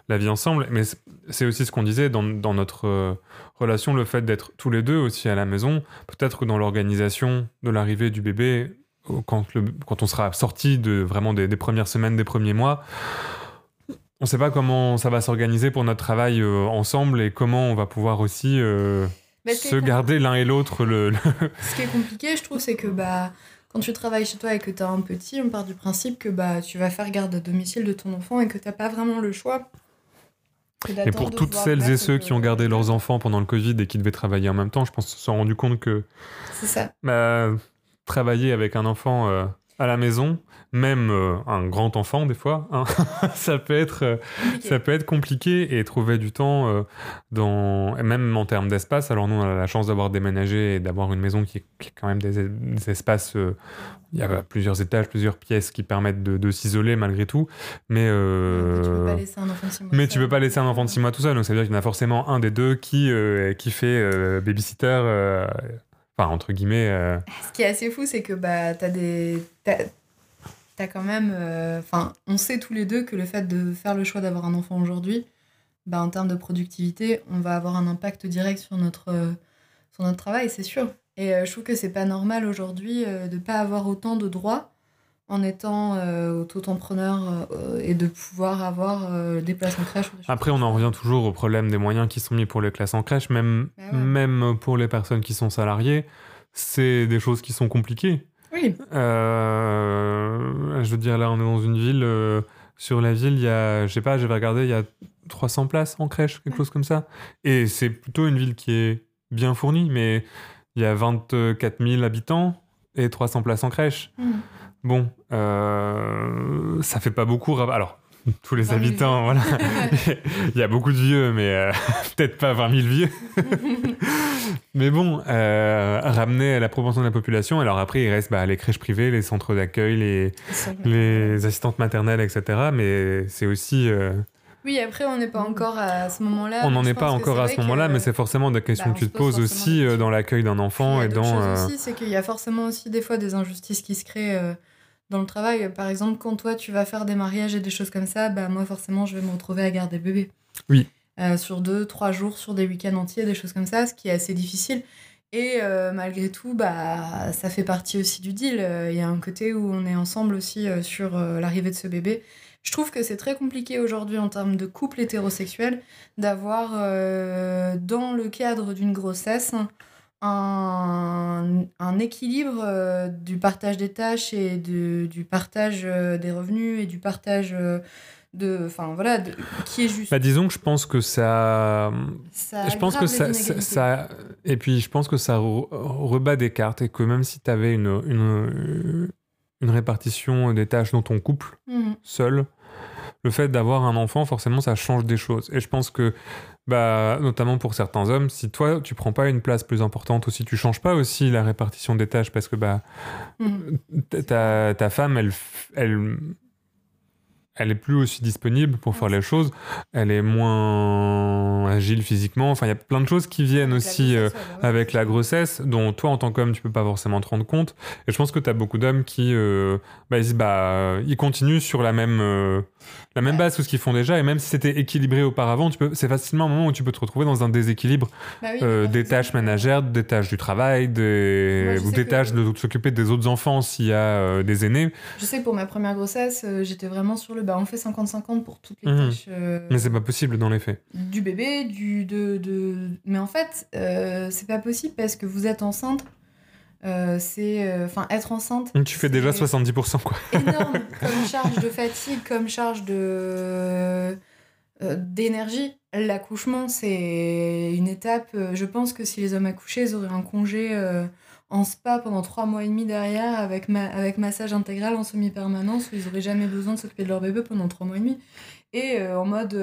la vie ensemble. Mais c'est aussi ce qu'on disait dans, dans notre relation, le fait d'être tous les deux aussi à la maison. Peut-être que dans l'organisation de l'arrivée du bébé, quand, le, quand on sera sorti de vraiment des, des premières semaines, des premiers mois, on ne sait pas comment ça va s'organiser pour notre travail euh, ensemble et comment on va pouvoir aussi euh, se garder l'un et l'autre le, le- Ce qui est compliqué, je trouve, c'est que bah, quand tu travailles chez toi et que tu as un petit, on part du principe que bah, tu vas faire garde à domicile de ton enfant et que tu pas vraiment le choix. Et pour toutes celles et ceux qui ont gardé leurs enfants pendant le Covid et qui devaient travailler en même temps, je pense qu'ils se sont rendus compte que C'est ça. bah, travailler avec un enfant euh, à la maison, même euh, un grand enfant des fois, hein, ça peut être euh, Compliqué. ça peut être compliqué et trouver du temps dans même en termes d'espace. Alors nous on a la chance d'avoir déménagé et d'avoir une maison qui est, qui est quand même des, des espaces. il y a plusieurs étages, plusieurs pièces qui permettent de, de s'isoler malgré tout, mais euh, Tu peux pas laisser un enfant de six mois mais tu peux pas laisser un enfant de 6 mois tout seul, donc ça veut dire qu'il y en a forcément un des deux qui, qui fait babysitter, enfin entre guillemets. euh, Ce qui est assez fou, c'est que bah, t'as des. T'as quand même. euh, Enfin, on sait tous les deux que le fait de faire le choix d'avoir un enfant aujourd'hui, bah, en termes de productivité, on va avoir un impact direct sur notre, euh, travail, c'est sûr. Et je trouve que c'est pas normal aujourd'hui de pas avoir autant de droits en étant euh, auto-entrepreneur euh, et de pouvoir avoir euh, des places en crèche. Après, on en revient toujours au problème des moyens qui sont mis pour les classes en crèche, même, Bah ouais. même pour les personnes qui sont salariées. C'est des choses qui sont compliquées. Oui, je veux dire, là, on est dans une ville. sur la ville, il y a, je sais pas, j'avais regardé, il y a 300 places en crèche, quelque Ouais. chose comme ça. Et c'est plutôt une ville qui est bien fournie, mais il y a 24 000 habitants et 300 places en crèche. Mhm. Bon, euh, ça fait pas beaucoup. Alors, tous les 20 000 habitants, voilà. il y a beaucoup de vieux, mais euh, peut-être pas 20 000 vieux. mais bon, euh, ramener la proportion de la population. Alors après, il reste bah, les crèches privées, les centres d'accueil, les, les assistantes maternelles, etc. Mais c'est aussi. Euh, Oui, après, on n'est pas encore à ce moment-là. on n'en est pas encore à ce moment-là, que- mais c'est forcément des questions bah, que tu te se pose poses aussi euh, dans l'accueil d'un enfant et dans. euh, aussi, c'est qu'il y a forcément aussi des fois des injustices qui se créent euh, dans le travail. Par exemple, quand toi tu vas faire des mariages et des choses comme ça, bah moi forcément je vais me retrouver à garder bébé. Oui. Euh, sur deux, trois jours, sur des week-ends entiers, des choses comme ça, ce qui est assez difficile. Et euh, malgré tout, bah, ça fait partie aussi du deal. Euh, Il y a un côté où on est ensemble aussi euh, sur euh, l'arrivée de ce bébé. Je trouve que c'est très compliqué aujourd'hui en termes de couple hétérosexuel d'avoir, euh, dans le cadre d'une grossesse, un, un équilibre euh, du partage des tâches et de, du partage euh, des revenus et du partage de enfin voilà de- qui est juste Bah, disons que je pense que ça. ça je pense que ça, Et puis je pense que ça re- rebat des cartes et que même si tu avais une, une, une répartition des tâches dans ton couple, Mhm. seul, le fait d'avoir un enfant, forcément, ça change des choses. Et je pense que, bah, notamment pour certains hommes, si toi, tu prends pas une place plus importante ou si tu changes pas aussi la répartition des tâches, parce que bah, t- ta, ta femme, elle, elle, elle est plus aussi disponible pour faire les choses, elle est moins agile physiquement. Enfin, il y a plein de choses qui viennent Avec aussi euh, grossesse, bah avec la grossesse, dont toi, en tant qu'homme, tu peux pas forcément te rendre compte. Et je pense que tu as beaucoup d'hommes qui euh, bah, ils, bah, ils continuent sur la même, euh, la même base que ce qu'ils font déjà. Et même si c'était équilibré auparavant, tu peux, c'est facilement un moment où tu peux te retrouver dans un déséquilibre Bah oui, euh, des tâches ménagères, des tâches du travail, des, Moi, ou des que- tâches de, de s'occuper des autres enfants s'il y a euh, des aînés. Je sais que pour ma première grossesse, euh, j'étais vraiment sur le bah on fait 50-50 pour toutes les Mhm. tâches Mais c'est pas possible dans les faits. du bébé, du de, de... mais en fait c'est pas possible parce que vous êtes enceinte. Euh, c'est euh, enfin être enceinte. Tu fais déjà c'est 70%, quoi. énorme comme charge de fatigue, comme charge de euh, d'énergie. L'accouchement c'est une étape. je pense que si les hommes accouchaient, ils auraient un congé. en spa pendant trois mois et demi derrière avec, ma avec massage intégral en semi-permanence où ils auraient jamais besoin de s'occuper de leur bébé pendant trois mois et demi. Et en mode...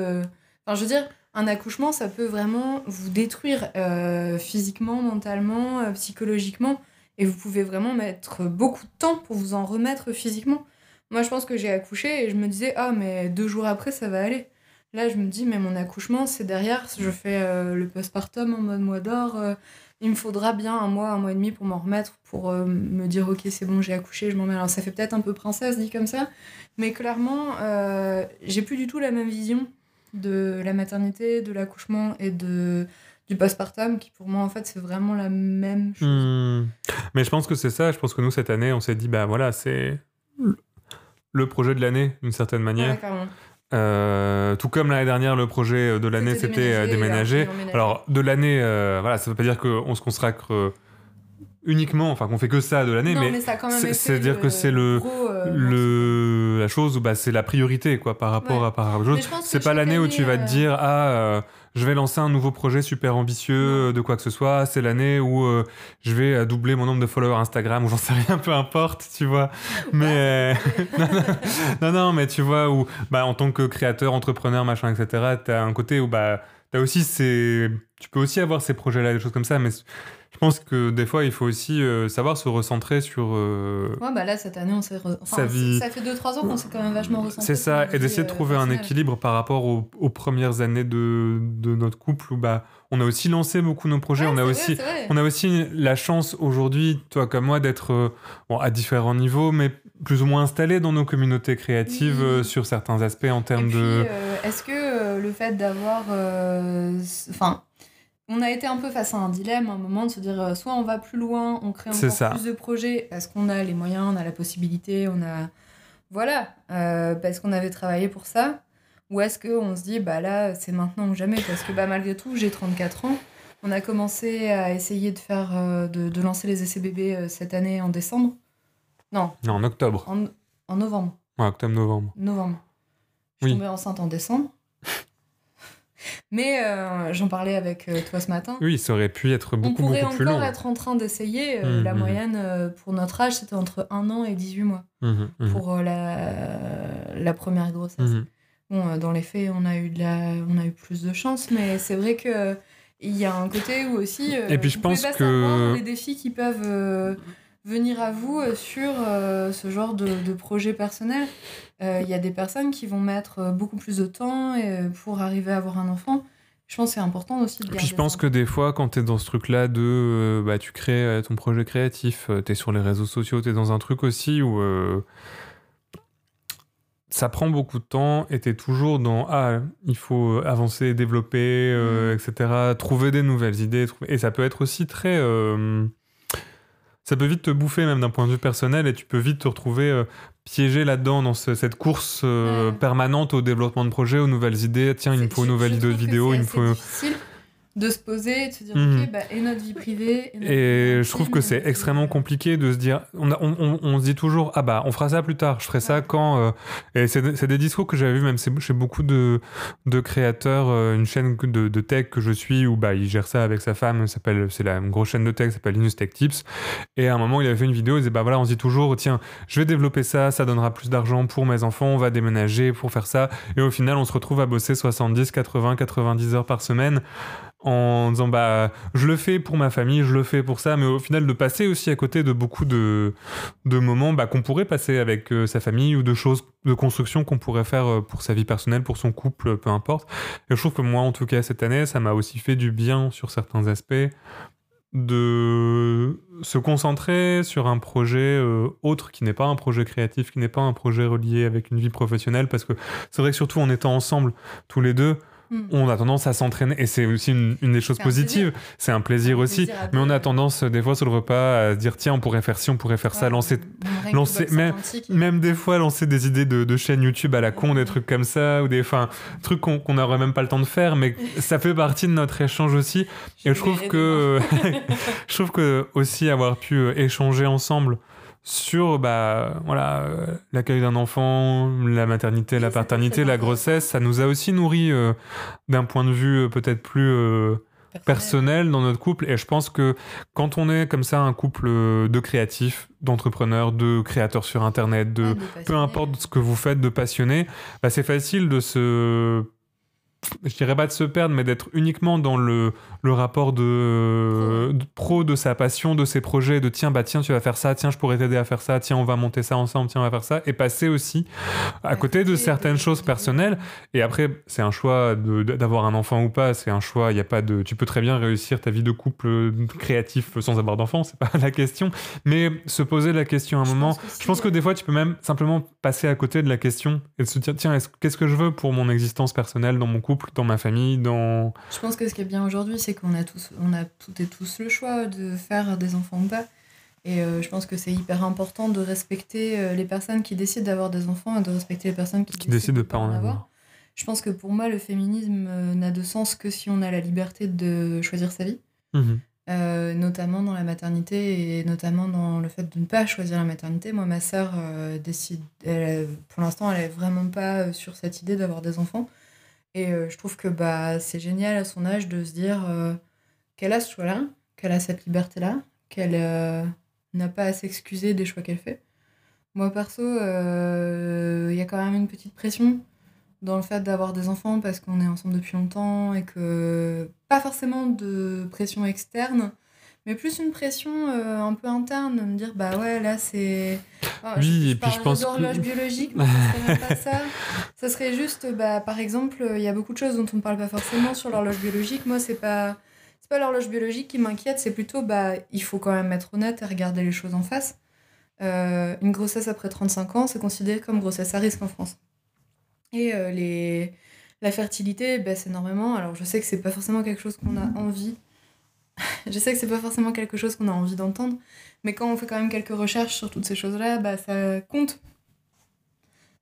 Enfin, je veux dire, un accouchement, ça peut vraiment vous détruire euh, physiquement, mentalement, euh, psychologiquement. Et vous pouvez vraiment mettre beaucoup de temps pour vous en remettre physiquement. Moi, je pense que j'ai accouché et je me disais, ah, mais deux jours après, ça va aller. Là, je me dis, mais mon accouchement, c'est derrière. Je fais euh, le postpartum en mode mois d'or. euh, il me faudra bien un mois, un mois et demi pour m'en remettre, pour euh, me dire, ok, c'est bon, j'ai accouché, je m'en mets. Alors, ça fait peut-être un peu princesse dit comme ça, mais clairement, j'ai plus du tout la même vision de la maternité, de l'accouchement et de du postpartum, qui pour moi, en fait, c'est vraiment la même chose. Hmm. Mais je pense que c'est ça. Je pense que nous, cette année, on s'est dit, bah voilà, c'est le projet de l'année, d'une certaine manière. Ouais. Euh, tout comme l'année dernière, le projet de l'année, C'était euh, déménager, déménager. alors, de l'année, euh, voilà, ça veut pas dire qu'on se consacre euh, uniquement, enfin, qu'on fait que ça de l'année, mais, c'est-à-dire que c'est le- euh, le, la chose où bah, c'est la priorité, quoi, par rapport Ouais. à par C'est pas l'année où tu vas te euh, dire, ah, euh, je vais lancer un nouveau projet super ambitieux euh, de quoi que ce soit. C'est l'année où euh, je vais euh, doubler mon nombre de followers Instagram, ou j'en sais rien, peu importe, tu vois. Mais euh, non, non, non, non, mais tu vois, où bah, en tant que créateur, entrepreneur, machin, etc., t'as un côté où bah, t'as aussi ces... tu peux aussi avoir ces projets-là, des choses comme ça, mais je pense que des fois, il faut aussi euh, savoir se recentrer sur. euh, Ouais, bah là, cette année, on s'est. re- Enfin, Sa vie. Ça fait 2-3 ans qu'on s'est quand même vachement recentré. C'est ça, et d'essayer de euh, trouver un équilibre par rapport aux, aux premières années de, de notre couple où bah, on a aussi lancé beaucoup nos projets. Ouais, on, a c'est aussi, vrai, c'est on a aussi la chance aujourd'hui, toi comme moi, d'être euh, bon, à différents niveaux, mais plus ou moins installés dans nos communautés créatives Oui. sur certains aspects en Et termes puis, de. est-ce que euh, le fait d'avoir. euh, Enfin. on a été un peu face à un dilemme, un moment de se dire euh, soit on va plus loin, on crée encore ça. plus de projets parce qu'on a les moyens, on a la possibilité, on a. Voilà, parce qu'on avait travaillé pour ça. Ou est-ce qu'on se dit, bah là, c'est maintenant ou jamais Parce que bah, malgré tout, j'ai 34 ans. On a commencé à essayer de faire de, de lancer les essais bébés cette année en décembre. Non, Non, en octobre. en, en novembre. Ouais, octobre-novembre. Novembre. Je suis Oui. tombée enceinte en décembre. Mais euh, j'en parlais avec euh, toi ce matin. Oui, ça aurait pu être On beaucoup, pourrait beaucoup plus encore long. être en train d'essayer. euh, Mhm, la mhm. moyenne pour notre âge, c'était entre 1 an et 18 mois Mhm, pour la, la première grossesse. Bon, dans les faits, on a eu, de la... on a eu plus de chance, mais c'est vrai que il y a un côté où aussi. Et puis je pense que- les défis qui peuvent venir à vous euh, sur euh, ce genre de, de projet personnel. Euh, Il y a des personnes qui vont mettre beaucoup plus de temps pour arriver à avoir un enfant. Je pense que c'est important aussi de Et puis je pense ça. que des fois, quand tu es dans ce truc-là de euh, bah, tu crées ton projet créatif, tu es sur les réseaux sociaux, tu es dans un truc aussi où ça prend beaucoup de temps et tu es toujours dans ah, il faut avancer, développer, euh, Mm. etc. Trouver des nouvelles idées. trouver- Et ça peut être aussi très. euh, ça peut vite te bouffer, même d'un point de vue personnel, et tu peux vite te retrouver euh, piégé là-dedans, dans ce- cette course euh, Ouais. permanente au développement de projets, aux nouvelles idées. Tiens, il me faut une nouvelle idée de vidéo, il me faut. difficile de se poser et de se dire, mhm. ok, bah, et notre vie privée. Et, je trouve que c'est extrêmement compliqué de se dire, on, on, on, se dit toujours, ah bah, on fera ça plus tard, je ferai ça quand. Euh, et c'est des discours que j'avais vu même chez beaucoup de, de créateurs, euh, une chaîne de, de, tech que je suis où bah, il gère ça avec sa femme, c'est la grosse chaîne de tech, s'appelle Linus Tech Tips. Et à un moment, il avait fait une vidéo, il disait, bah voilà, on se dit toujours, tiens, je vais développer ça, ça donnera plus d'argent pour mes enfants, on va déménager pour faire ça. Et au final, on se retrouve à bosser 70, 80, 90 heures par semaine en disant bah je le fais pour ma famille, je le fais pour ça, mais au final de passer aussi à côté de beaucoup de, de moments bah, qu'on pourrait passer avec euh, sa famille ou de choses de construction qu'on pourrait faire euh, pour sa vie personnelle, pour son couple, peu importe. Et je trouve que moi en tout cas cette année, ça m'a aussi fait du bien sur certains aspects de se concentrer sur un projet euh, autre qui n'est pas un projet créatif, qui n'est pas un projet relié avec une vie professionnelle, parce que c'est vrai que surtout en étant ensemble tous les deux, Mm. On a tendance à s'entraîner, et c'est aussi une, des choses positives, c'est un plaisir aussi, mais on a tendance des fois sur le repas à se dire tiens, on pourrait faire ci, on pourrait faire ça, lancer, lancer même, même des fois lancer des idées de, de chaînes YouTube à la con, des trucs comme ça, ou des trucs qu'on n'aurait même pas le temps de faire, mais ça fait partie de notre échange aussi. et je trouve que, je trouve que aussi avoir pu euh, échanger ensemble sur bah, voilà, euh, l'accueil d'un enfant, la maternité, la paternité, la grossesse, ça nous a aussi nourri euh, d'un point de vue euh, peut-être plus personnel. dans notre couple. Et je pense que quand on est comme ça un couple de créatifs, d'entrepreneurs, de créateurs sur Internet, de, peu importe ce que vous faites, de passionnés, bah, c'est facile de se je dirais pas de se perdre, mais d'être uniquement dans le, le rapport de, pro de sa passion, de ses projets, de tiens, bah tiens, tu vas faire ça, tiens, je pourrais t'aider à faire ça, tiens, on va monter ça ensemble, tiens, on va faire ça, et passer aussi à côté de certaines choses personnelles. Et après, c'est un choix d'avoir un enfant ou pas, c'est un choix, il y a pas de. Tu peux très bien réussir ta vie de couple créatif sans avoir d'enfant, c'est pas la question, mais se poser la question à un moment, je pense que des fois, tu peux même simplement passer à côté de la question et se dire, tiens, qu'est-ce que je veux pour mon existence personnelle, dans mon couple? Dans ma famille, dans... Je pense que ce qui est bien aujourd'hui, c'est qu'on a tous, on a toutes et tous le choix de faire des enfants ou pas. Et euh, je pense que c'est hyper important de respecter euh, les personnes qui décident d'avoir des enfants et de respecter les personnes qui, décident de ne pas en avoir. Je pense que pour moi, le féminisme euh, n'a de sens que si on a la liberté de choisir sa vie. Mhm. notamment dans la maternité et notamment dans le fait de ne pas choisir la maternité. Moi, ma sœur décide, pour l'instant, elle est vraiment pas sur cette idée d'avoir des enfants. Et euh, je trouve que bah, c'est génial à son âge de se dire euh, qu'elle a ce choix-là, qu'elle a cette liberté-là, qu'elle euh, n'a pas à s'excuser des choix qu'elle fait. Moi, perso, il y a quand même une petite pression dans le fait d'avoir des enfants parce qu'on est ensemble depuis longtemps et que pas forcément de pression externe, mais plus une pression euh, un peu interne, de me dire bah ouais là c'est. Oh, oui, je, et puis je pense. d'horloge biologique, mais ça serait pas ça. Ça serait juste, bah par exemple, il y a beaucoup de choses dont on ne parle pas forcément sur l'horloge biologique. Moi, c'est pas. C'est pas l'horloge biologique qui m'inquiète, c'est plutôt bah il faut quand même être honnête et regarder les choses en face. Euh, une grossesse après 35 ans, c'est considéré comme grossesse à risque en France. Et euh, les... la fertilité, bah, c'est énormément. Alors je sais que c'est pas forcément quelque chose qu'on a envie je sais que c'est pas forcément quelque chose qu'on a envie d'entendre, mais quand on fait quand même quelques recherches sur toutes ces choses-là, bah, ça compte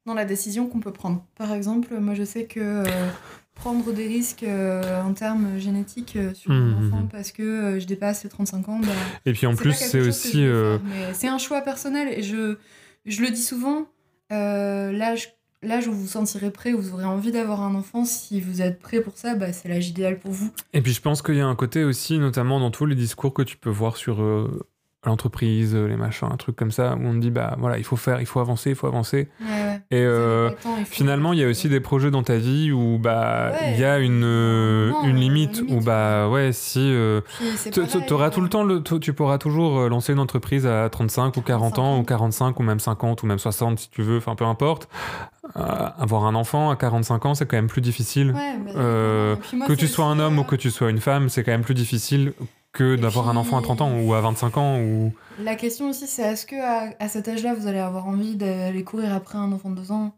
dans la décision qu'on peut prendre. Par exemple, moi je sais que euh, prendre des risques euh, en termes génétiques euh, sur mon mmh, enfant mmh. parce que je dépasse les 35 ans. Bah, et puis en plus, c'est aussi. C'est un choix personnel et je, je le dis souvent, l'âge l'âge où vous vous sentirez prêt, où vous aurez envie d'avoir un enfant, si vous êtes prêt pour ça, bah, c'est l'âge idéal pour vous. Et puis je pense qu'il y a un côté aussi, notamment dans tous les discours que tu peux voir sur euh, l'entreprise, les machins, un truc comme ça, où on te dit, bah voilà, il faut faire, il faut avancer, il faut avancer. Et euh, finalement, il y a aussi des projets dans ta vie où bah il y a une, euh, une limite, où bah ouais, si tu auras tout le temps, le, tu pourras toujours lancer une entreprise à 35 ou 40 ans, ou 45 ou même 50 ou même 60 si tu veux, enfin peu importe. avoir un enfant à 45 ans, c'est quand même plus difficile. que tu sois un homme ou que tu sois une femme, c'est quand même plus difficile que d'avoir un enfant à 30 ans ou à 25 ans ou... La question aussi, c'est est-ce que à, cet âge-là, vous allez avoir envie d'aller courir après un enfant de 2 ans?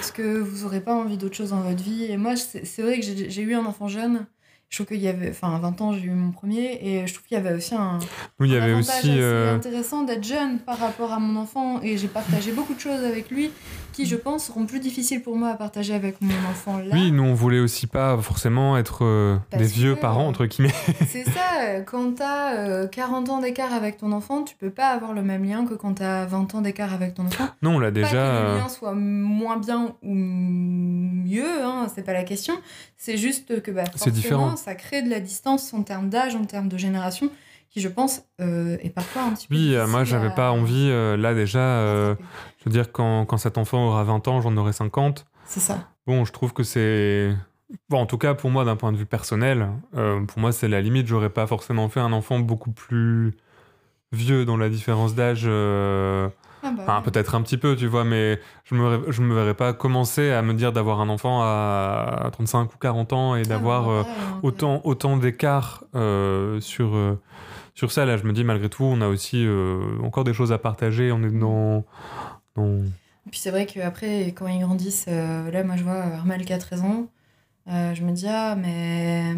Est-ce que vous n'aurez pas envie d'autre chose dans votre vie? Et moi, c'est vrai que j'ai eu un enfant jeune je trouve qu'il y avait, enfin, à 20 ans, j'ai eu mon premier, et je trouve qu'il y avait aussi un. Oui, il y avait aussi. euh, intéressant d'être jeune par rapport à mon enfant, et j'ai partagé beaucoup de choses avec lui qui, je pense, seront plus difficiles pour moi à partager avec mon enfant là. Oui, nous on voulait aussi pas forcément être euh, des vieux que- parents entre guillemets. C'est ça, euh, quand t'as euh, 40 ans d'écart avec ton enfant, tu peux pas avoir le même lien que quand t'as 20 ans d'écart avec ton enfant. Non, on l'a Pas déjà. que le euh, lien soit moins bien ou mieux, hein, c'est pas la question. C'est juste que bah, C'est différent. Ça crée de la distance en termes d'âge, en termes de génération, qui je pense euh, est parfois un petit peu. Oui, euh, moi j'avais à- pas envie euh, là déjà. euh, je veux dire quand, quand cet enfant aura 20 ans, j'en aurai 50. C'est ça. Bon, je trouve que c'est. Bon, en tout cas, pour moi, d'un point de vue personnel, pour moi, c'est la limite. J'aurais pas forcément fait un enfant beaucoup plus vieux dans la différence d'âge. Ah bah, Enfin, peut-être un petit peu, tu vois, mais je me, je me verrais pas commencer à me dire d'avoir un enfant à 35 ou 40 ans et ah, d'avoir euh, hein, autant, autant d'écart euh, sur, euh, sur ça. Là, je me dis, malgré tout, on a aussi encore des choses à partager. On est dans. dans... Et puis c'est vrai qu'après, quand ils grandissent, là, moi je vois Armel qui a 13 ans, je me dis, ah, mais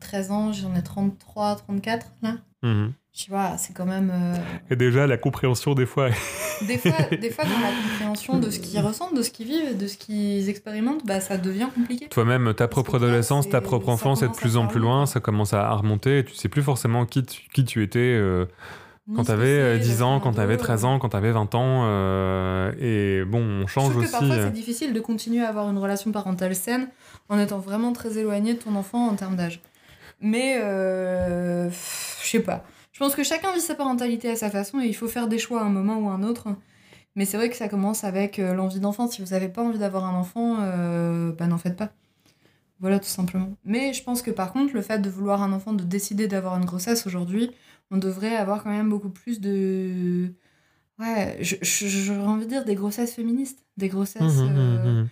13 ans, j'en ai 33, 34 là. Mhm. Tu vois, c'est quand même. euh, Et déjà, la compréhension, des fois, Des fois, des fois, dans la compréhension de ce qu'ils ressentent, de ce qu'ils vivent, de ce qu'ils expérimentent, bah, ça devient compliqué. toi-même, ta propre adolescence, ta propre enfance est de plus en plus loin, ça commence à remonter, et tu sais plus forcément qui tu, qui tu étais euh, quand euh, c'est, 10 ans, quand t'avais ado, 13 ans, quand t'avais 20 ans, euh, et bon, on Je change que aussi. parfois euh, c'est difficile de continuer à avoir une relation parentale saine en étant vraiment très éloigné de ton enfant en termes d'âge. Mais euh, je sais pas. Je pense que chacun vit sa parentalité à sa façon et il faut faire des choix à un moment ou à un autre. Mais c'est vrai que ça commence avec euh, l'envie d'enfant. Si vous n'avez pas envie d'avoir un enfant, euh, bah n'en faites pas. Voilà, tout simplement. Mais je pense que par contre, le fait de vouloir un enfant, de décider d'avoir une grossesse aujourd'hui, on devrait avoir quand même beaucoup plus de. Ouais, j'aurais envie de dire des grossesses féministes. Des grossesses euh, mhm, mhm.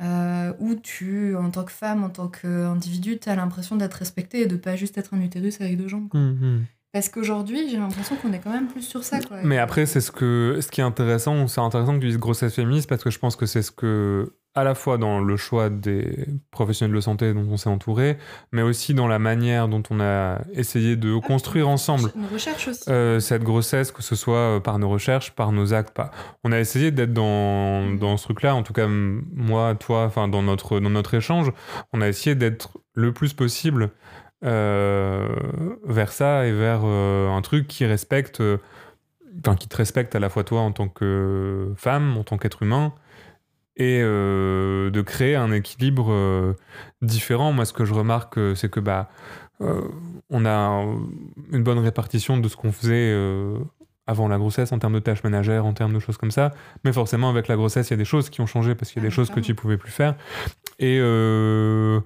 euh, où tu, en tant que femme, en tant qu'individu, tu as l'impression d'être respectée et de pas juste être un utérus avec deux jambes. quoi. Parce qu'aujourd'hui, j'ai l'impression qu'on est quand même plus sur ça. Quoi. Mais après, c'est ce que, ce qui est intéressant, c'est intéressant que tu dises grossesse féministe parce que je pense que c'est ce que, à la fois dans le choix des professionnels de santé dont on s'est entouré, mais aussi dans la manière dont on a essayé de Ah, construire ensemble recherche aussi. euh, cette grossesse, que ce soit euh, par nos recherches, par nos actes. On a essayé d'être dans, Mhm. dans ce truc-là, en tout cas moi, toi, enfin dans notre, dans notre échange, on a essayé d'être le plus possible vers ça et vers euh, un truc qui respecte, euh, enfin qui te respecte à la fois toi en tant que femme, en tant qu'être humain, et euh, de créer un équilibre euh, différent. Moi, ce que je remarque, euh, c'est que bah euh, on a une bonne répartition de ce qu'on faisait euh, avant la grossesse en termes de tâches ménagères, en termes de choses comme ça. Mais forcément, avec la grossesse, il y a des choses qui ont changé parce qu'il y a Ah, des choses que tu pouvais plus faire. Et euh,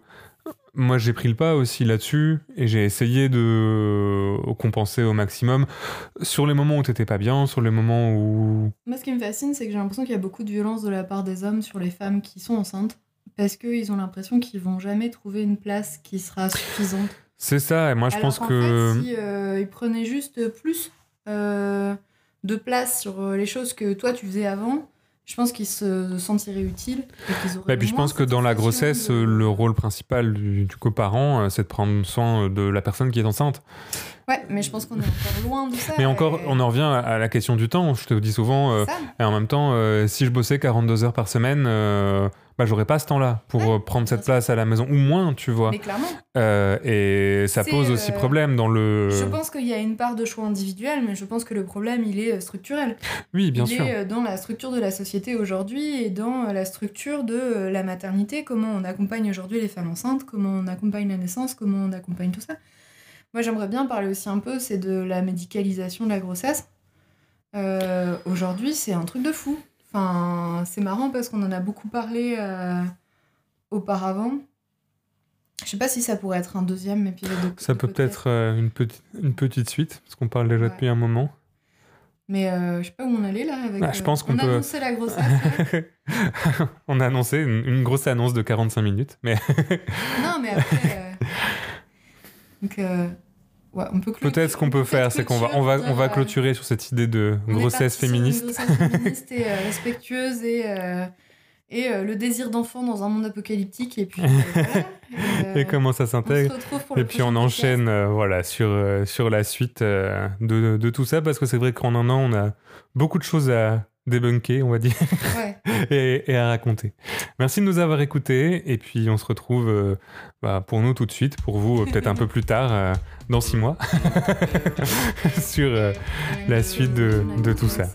moi, j'ai pris le pas aussi là-dessus et j'ai essayé de compenser au maximum sur les moments où t'étais pas bien, sur les moments où. Moi, ce qui me fascine, c'est que j'ai l'impression qu'il y a beaucoup de violence de la part des hommes sur les femmes qui sont enceintes. Parce qu'ils ont l'impression qu'ils vont jamais trouver une place qui sera suffisante. C'est ça, et moi je Alors pense que. fait, si euh, ils prenaient juste plus euh, de place sur euh, les choses que toi tu faisais avant, je pense qu'ils se sentiraient utiles. Et puis je pense que dans la grossesse, de- le rôle principal du, du coparent, euh, c'est de prendre soin de la personne qui est enceinte. Ouais, mais je pense qu'on est encore loin de ça. Mais encore, et- on en revient à, la question du temps. Je te dis souvent, euh, et en même temps, euh, si je bossais 42 heures par semaine, euh, bah, j'aurais pas ce temps-là pour Ouais, euh, prendre cette place à la maison, ou moins, tu vois. mais clairement. Euh, et ça pose aussi euh, problème dans le. Je pense qu'il y a une part de choix individuel, mais je pense que le problème, il est structurel. Oui, bien il sûr. est euh, dans la structure de la société aujourd'hui et dans la structure de la maternité, comment on accompagne aujourd'hui les femmes enceintes, comment on accompagne la naissance, comment on accompagne tout ça. Moi, j'aimerais bien parler aussi un peu, c'est de la médicalisation de la grossesse. Euh, aujourd'hui, c'est un truc de fou. Enfin, c'est marrant parce qu'on en a beaucoup parlé euh, auparavant. Je sais pas si ça pourrait être un deuxième épisode de Ça de peut peut-être euh, une, petite, une petite suite, parce qu'on parle déjà Ouais. depuis un moment. Mais euh, je sais pas où on allait là. Avec, Ah, je pense euh, qu'on on peut- annonçait la grossesse. on a annoncé une, une grosse annonce de 45 minutes, mais Non, mais après. euh, Donc, ouais, on peut peut-être ce qu'on peut faire, c'est qu'on va, on va, clôturer, on va dire, euh, clôturer sur cette idée de grossesse féministe. grossesse féministe et euh, respectueuse et, euh, et le désir d'enfant dans un monde apocalyptique. Et puis, et, comment ça s'intègre. Et puis on enchaîne voilà, sur, sur la suite de, de, tout ça, parce que c'est vrai qu'en un an, on a beaucoup de choses à débunker, on va dire, et, et, à raconter. Merci de nous avoir écoutés, et puis on se retrouve euh, bah, pour nous tout de suite, pour vous euh, peut-être un peu plus tard, euh, dans six mois, sur la suite de, de tout ça.